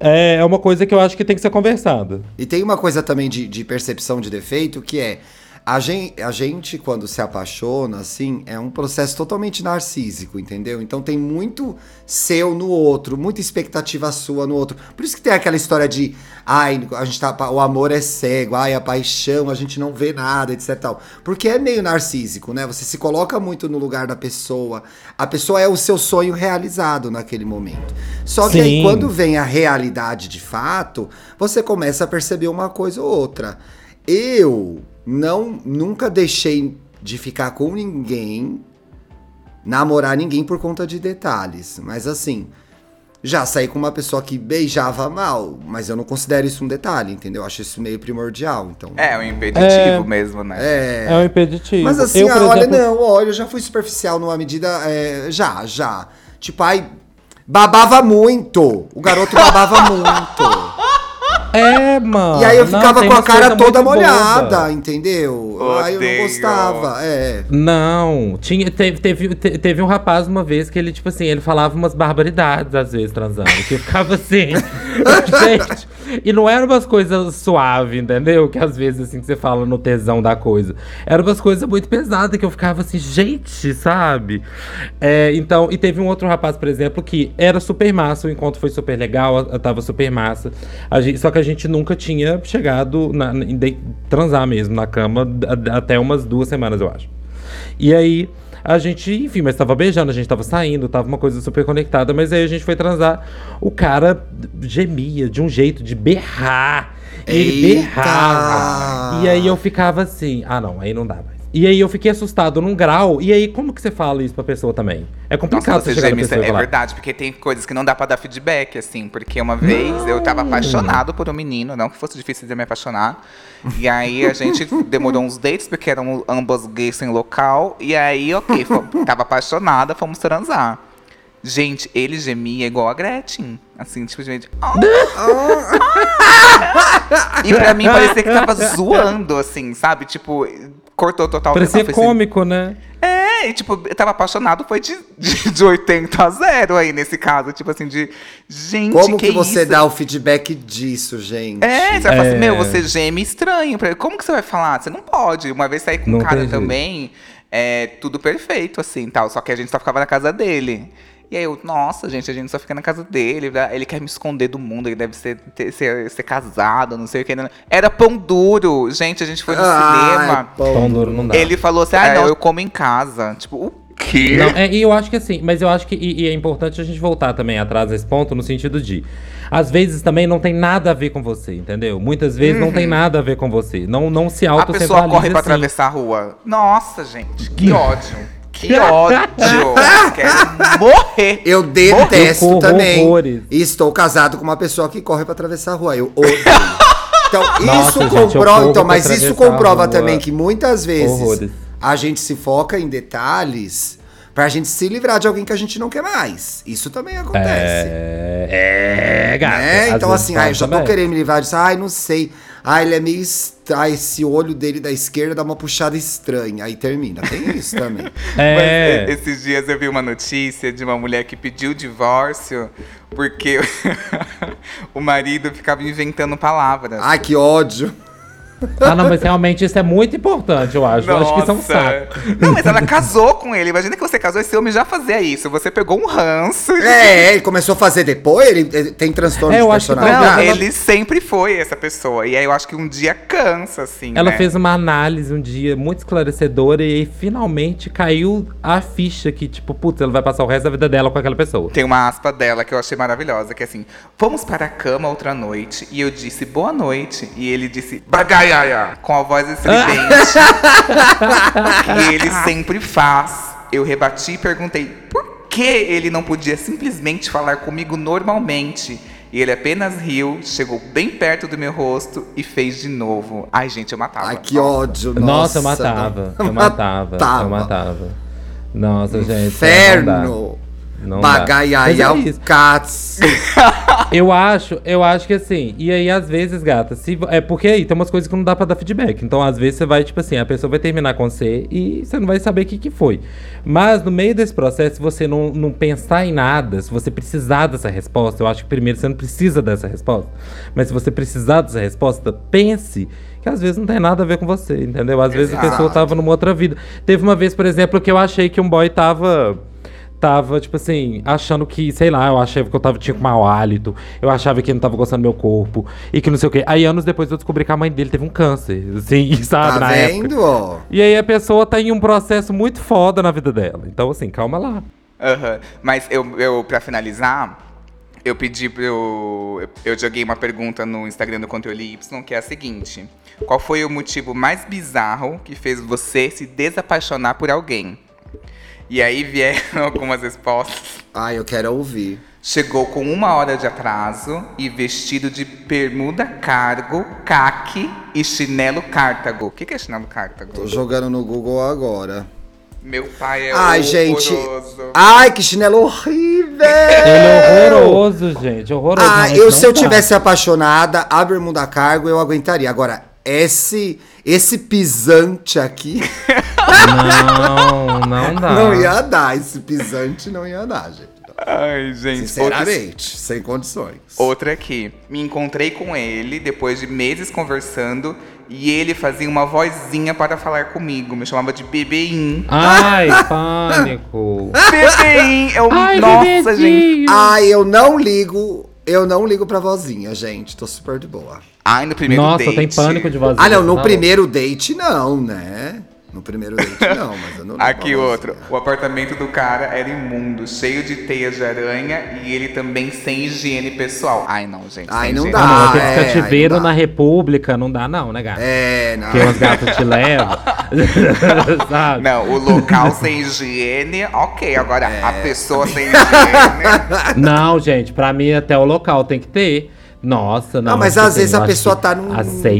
é, é uma coisa que eu acho que tem que ser conversada. E tem uma coisa também de, de percepção de defeito que é a gente, a gente, quando se apaixona, assim, é um processo totalmente narcísico, entendeu? Então tem muito seu no outro, muita expectativa sua no outro. Por isso que tem aquela história de, ai, a gente tá, o amor é cego, ai, a paixão, a gente não vê nada, etc. Tal. Porque é meio narcísico, né? Você se coloca muito no lugar da pessoa. A pessoa é o seu sonho realizado naquele momento. Só que aí, Sim. quando vem a realidade de fato, você começa a perceber uma coisa ou outra. Eu não nunca deixei de ficar com ninguém, namorar ninguém por conta de detalhes, mas assim, já saí com uma pessoa que beijava mal, mas eu não considero isso um detalhe, entendeu? Eu acho isso meio primordial, então. É, um impeditivo É. mesmo, né? É. É um impeditivo. Mas assim, Eu, ah, olha, exemplo- não, olha, eu já fui superficial numa medida. é, já, já. Tipo, ai, babava muito. O garoto babava muito. É, mano. E aí eu Não, ficava tem com a cara toda molhada, boba. entendeu? Aí eu não gostava. É. Não, tinha, teve, teve, te- teve um rapaz uma vez que ele, tipo assim, ele falava umas barbaridades às vezes transando. Que eu ficava assim, gente. E não eram umas coisas suaves, entendeu? Que às vezes assim que você fala no tesão da coisa. Eram umas coisas muito pesadas que eu ficava assim, gente, sabe? É, então, e teve um outro rapaz, por exemplo, que era super massa, o encontro foi super legal, a- tava super massa. Gente- só que a gente nunca tinha chegado na, de- transar mesmo na cama até umas duas semanas, eu acho. E aí, a gente, enfim, mas tava beijando, a gente tava saindo, tava uma coisa super conectada, mas aí a gente foi transar. O cara gemia de um jeito de berrar. Ele Eita! berrava. E aí eu ficava assim, ah não, aí não mais. E aí eu fiquei assustado num grau. E aí, como que você fala isso pra pessoa também? É complicado Nossa, você chegar na geme, pessoa é falar. verdade, porque tem coisas que não dá pra dar feedback, assim. Porque uma vez eu tava apaixonado por um menino, não que fosse difícil de me apaixonar. E aí a gente demorou uns dates, porque eram ambos gays sem local. E aí, ok, fo- tava apaixonada, fomos transar. Gente, ele gemia igual a Gretchen. Assim, tipo, gente. "Ah, ah." e pra mim parecia que tava zoando, assim, sabe? Tipo, cortou total Parecia assim, cômico, né? é, e tipo, eu tava apaixonado, foi de, de, de 80 a 0 aí nesse caso. Tipo assim, de. Gente, Como que, você isso? dá o feedback disso, gente? É, você vai falar assim, É. meu, você geme estranho. pra- Como que você vai falar? Você não pode. Uma vez sair com um cara também, é tudo perfeito, assim, tal. Só que a gente só ficava na casa dele. E aí eu, nossa, gente, a gente só fica na casa dele. Ele quer me esconder do mundo, ele deve ser, ter- ser, ser casado, não sei o que. Era pão duro. Gente, a gente foi no Ai, cinema. pão. Pão duro não dá. Ele falou assim, ah, não, eu como em casa. Tipo, o quê? Não, é, e eu acho que assim, mas eu acho que e, e é importante a gente voltar também atrás nesse ponto, no sentido de. Às vezes também não tem nada a ver com você, entendeu? Muitas vezes não tem nada a ver com você. Não, não se A autocentralize pessoa corre pra assim. atravessar a rua. Nossa, gente, que ódio. Que ódio. Quero morrer. Eu detesto Eu também. horrores. E estou casado com uma pessoa que corre pra atravessar a rua. Eu odeio. Então, Nossa, isso gente, comprova. Então, mas isso comprova também que muitas vezes Horrores. a gente se foca em detalhes pra gente se livrar de alguém que a gente não quer mais. Isso também acontece. É, é gata. né? Então, assim, ai, eu já tô também. querendo me livrar disso. Ai, não sei. Ai, ele é meio. est- Ai, esse olho dele da esquerda dá uma puxada estranha. Aí termina. Tem isso também. É. Mas e- esses dias eu vi uma notícia de uma mulher que pediu divórcio porque o marido ficava inventando palavras. Ai, que ódio. Ah, não, mas realmente isso é muito importante, eu acho. Eu acho que isso é um Nossa. saco. Não, mas ela casou com ele. Imagina que você casou esse homem já fazia isso. Você pegou um ranço. de- É, ele começou a fazer depois, ele, ele tem transtorno É, de eu acho que Não, personalidade. ela- ele sempre foi essa pessoa. E aí eu acho que um dia cansa, assim. Ela né? fez uma análise um dia muito esclarecedora e aí finalmente caiu a ficha que, tipo, putz, ela vai passar o resto da vida dela com aquela pessoa. Tem uma aspa dela que eu achei maravilhosa, que é assim: Vamos para a cama outra noite. E eu disse boa noite. E ele disse bagaiaia, com a voz estridente. que ele sempre faz. Eu rebati e perguntei por que ele não podia simplesmente falar comigo normalmente. E ele apenas riu, chegou bem perto do meu rosto e fez de novo. Ai, gente, eu matava. Ai, que ódio. Nossa, Nossa, eu matava. Eu matava. Matava. Eu matava. Nossa, gente. Inferno. Não é cats. Eu acho, eu acho que assim, e aí às vezes, gata, se, é porque aí tem umas coisas que não dá pra dar feedback. Então, às vezes, você vai, tipo assim, a pessoa vai terminar com você e você não vai saber o que, que foi. Mas no meio desse processo, se você não, não pensar em nada, se você precisar dessa resposta, eu acho que primeiro você não precisa dessa resposta. Mas se você precisar dessa resposta, pense que às vezes não tem nada a ver com você, entendeu? Às vezes a pessoa Exato. tava numa outra vida. Teve uma vez, por exemplo, que eu achei que um boy tava tava, tipo assim, achando que, sei lá, eu achava que eu tava, tinha com mau hálito, eu achava que ele não tava gostando do meu corpo, e que não sei o quê. Aí, anos depois, eu descobri que a mãe dele teve um câncer, assim, sabe, Tá na época. vendo, ó? E aí a pessoa tá em um processo muito foda na vida dela. Então, assim, calma lá. Aham. Mas eu, eu, pra finalizar, eu pedi pro. Eu, eu joguei uma pergunta no Instagram do Controle Y, que é a seguinte: Qual foi o motivo mais bizarro que fez você se desapaixonar por alguém? E aí vieram algumas respostas. Ai, eu quero ouvir. Chegou com uma hora de atraso e vestido de bermuda cargo, caque e chinelo cártago. O que, que é chinelo cártago? Tô jogando no Google agora. Meu pai é Ai, horroroso. gente. Ai, que chinelo horrível! Ele é horroroso, gente, horroroso. Ah, eu se eu tivesse apaixonada, a bermuda cargo eu aguentaria. Agora, esse esse pisante aqui Não, não dá. não ia dar. Esse pisante não ia dar, gente. Ai, gente. Sinceramente, sem condições. Outra aqui. Me encontrei com ele depois de meses conversando e ele fazia uma vozinha para falar comigo. Me chamava de bebeim. Ai, pânico. Bebeim! Eu, Ai, nossa, bebezinho. gente. Ai, eu não ligo. Eu não ligo pra vozinha, gente. Tô super de boa. Ai, no primeiro Nossa, date. tem pânico de vozinha. Ah, não, no tá primeiro date não, né? No primeiro date não, mas eu não Aqui outro. O apartamento do cara era imundo, cheio de teias de aranha e ele também sem higiene pessoal. Ai, não, gente. Ai, não higiene. Ah, não, Ah, aquele é, cativeiro dá. na República não dá, não, né, gato? É, não. Porque umas gatas te levam. sabe? Não, o local sem higiene, ok. Agora, É. a pessoa sem higiene. Não, gente, pra mim até o local tem que ter. Nossa, não. Não, mas às vezes assim, a pessoa tá num-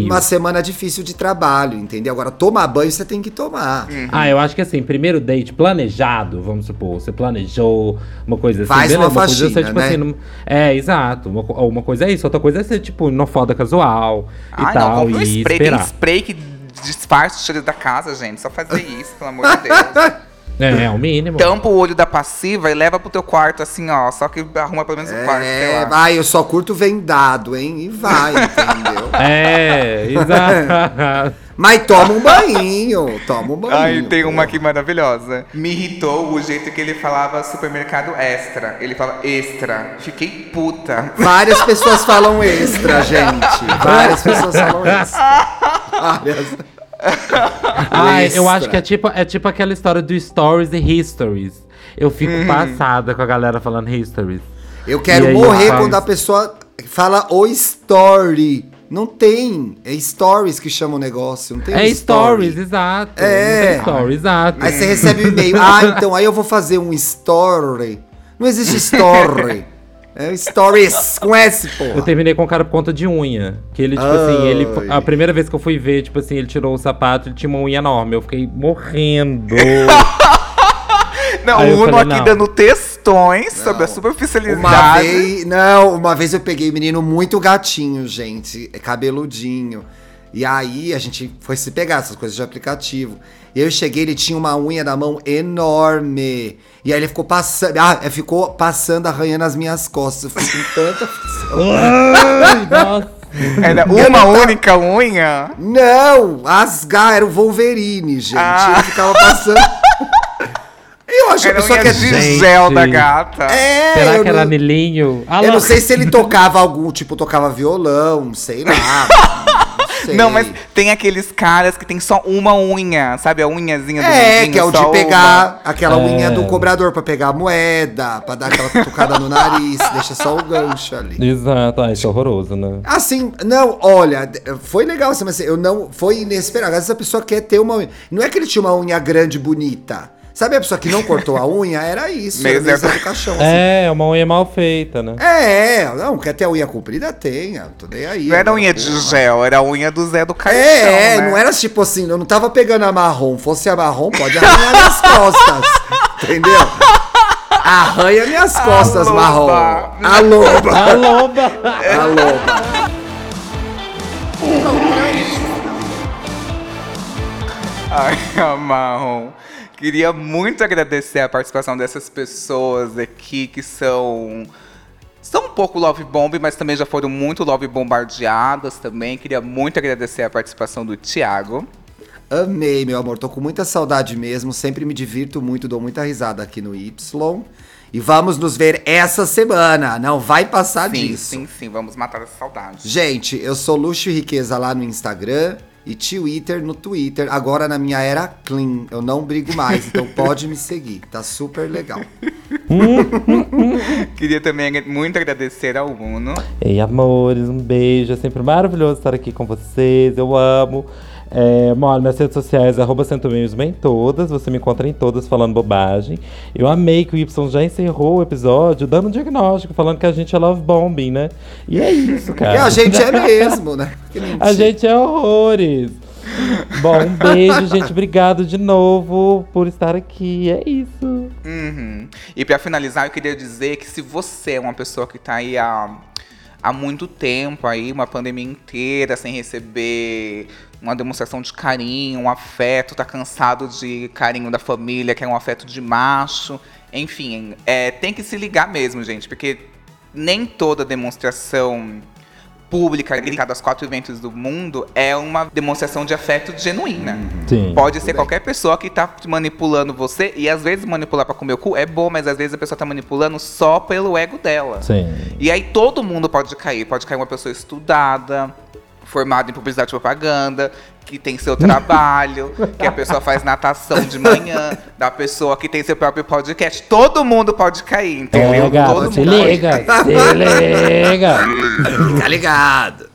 numa semana difícil de trabalho, entendeu? Agora, tomar banho você tem que tomar. Ah, eu acho que assim, primeiro date planejado, vamos supor, você planejou uma coisa assim, Faz beleza, uma coisa é você, faxina, tipo né? assim, não- é, exato. Uma, uma coisa é isso, outra coisa é ser, tipo, não foda casual e tal, não, compra um e spray. esperar. Tem spray que disfarça o cheiro da casa, gente. Só fazer isso, pelo amor de Deus. É, é o mínimo. Tampa o olho da passiva e leva pro teu quarto, assim, ó. Só que arruma pelo menos o quarto, sei É, lá. vai, eu só curto vendado, hein? E vai, entendeu? É, exato. Mas toma um banho, toma um banho. Ai, tem pô. uma aqui maravilhosa. Me irritou o jeito que ele falava supermercado extra. Ele fala extra. Fiquei puta. Várias pessoas falam extra, gente. Várias pessoas falam extra. Várias. Ai, eu acho que é tipo, é tipo aquela história do stories e histories. Eu fico Uhum. passada com a galera falando histories. Eu quero aí, morrer faz- quando a pessoa fala o story. Não tem. É stories que chama o negócio. Não tem É story. stories, exato. É. Story, exato. Aí você recebe um e-mail. Ah, então aí eu vou fazer um story. Não existe story. É stories com S, porra. Eu terminei com o cara por conta de unha. Que ele, tipo assim, ele. Ai. A primeira vez que eu fui ver, tipo assim, ele tirou o sapato, ele tinha uma unha enorme. Eu fiquei morrendo. Não, Aí o Uno falei, aqui não. dando textões sobre a Uma superficialidade. vez. Não, uma vez eu peguei um menino muito gatinho, gente. é Cabeludinho. E aí a gente foi se pegar essas coisas de aplicativo. E eu cheguei, ele tinha uma unha na mão enorme. E aí ele ficou passando. Ah, ficou passando, arranhando as minhas costas. Eu fiquei com tanta. Ai, nossa. Era uma única unha. Não! Asgar, era o Wolverine, gente. Ah. Ele ficava passando. Eu acho que a Era pessoa unha que é. da gata. É, Será que era não- anilinho? Ah, Eu não sei se ele tocava algum, tipo, tocava violão, sei lá. Não, sei. Não, mas tem aqueles caras que tem só uma unha, sabe? A unhazinha do É, dedinho, que é o só de uma. pegar aquela É. unha do cobrador pra pegar a moeda, pra dar aquela cutucada no nariz, deixa só o gancho ali. Exato, ai, isso é horroroso, né? Assim, não, olha, foi legal, assim, mas eu não. Foi inesperado. Às vezes a pessoa quer ter uma unha. Não é que ele tinha uma unha grande, bonita. Sabe a pessoa que não cortou a unha? Era isso. Meio Era do caixão, assim. É, uma unha mal feita, né? É, não, quer ter a unha comprida? Tenha, tô nem aí. Não era Agora, unha de porra. gel, era a unha do Zé do Caixão, É, né? não era tipo assim, eu não tava pegando a marrom. Fosse a marrom, pode arranhar minhas costas. Entendeu? Arranha minhas costas, loba. marrom. A loba. A loba! A loba. Ai, a Marrom. Queria muito agradecer a participação dessas pessoas aqui que são. São um pouco love bomb, mas também já foram muito love bombardeadas também. Queria muito agradecer a participação do Thiago. Amei, meu amor. Tô com muita saudade mesmo. Sempre me divirto muito, dou muita risada aqui no Y. E vamos nos ver essa semana. Não vai passar Sim, disso. sim, sim, vamos matar essa saudade. Gente, eu sou Luxo e Riqueza lá no Instagram e Twitter no Twitter. Agora na minha era clean. Eu não brigo mais, então pode me seguir. Tá super legal. Queria também muito agradecer ao Uno. Ei, amores, um beijo. É sempre maravilhoso estar aqui com vocês. Eu amo. É, olha, minhas redes sociais, arroba em todas. Você me encontra em todas falando bobagem. Eu amei que o Y já encerrou o episódio dando um diagnóstico, falando que a gente é love bombing, né? E é isso, cara. E a gente é mesmo, né? A gente é horrores. Bom, um beijo, gente. Obrigado de novo por estar aqui. É isso. Uhum. E pra finalizar, eu queria dizer que se você é uma pessoa que tá aí há, há muito tempo aí, uma pandemia inteira, sem receber uma demonstração de carinho, um afeto, tá cansado de carinho da família, quer um afeto de macho, enfim, é, tem que se ligar mesmo, gente, porque nem toda demonstração pública dedicada aos quatro eventos do mundo é uma demonstração de afeto genuína. Sim. Pode ser qualquer pessoa que tá manipulando você, e às vezes manipular pra comer o cu é bom, mas às vezes a pessoa tá manipulando só pelo ego dela. Sim. E aí todo mundo pode cair. Pode cair uma pessoa estudada, formada em publicidade e propaganda, que tem seu trabalho, que a pessoa faz natação de manhã, da pessoa que tem seu próprio podcast. Todo mundo pode cair, entendeu? É, todo se mundo pode liga, se liga. Fica ligado.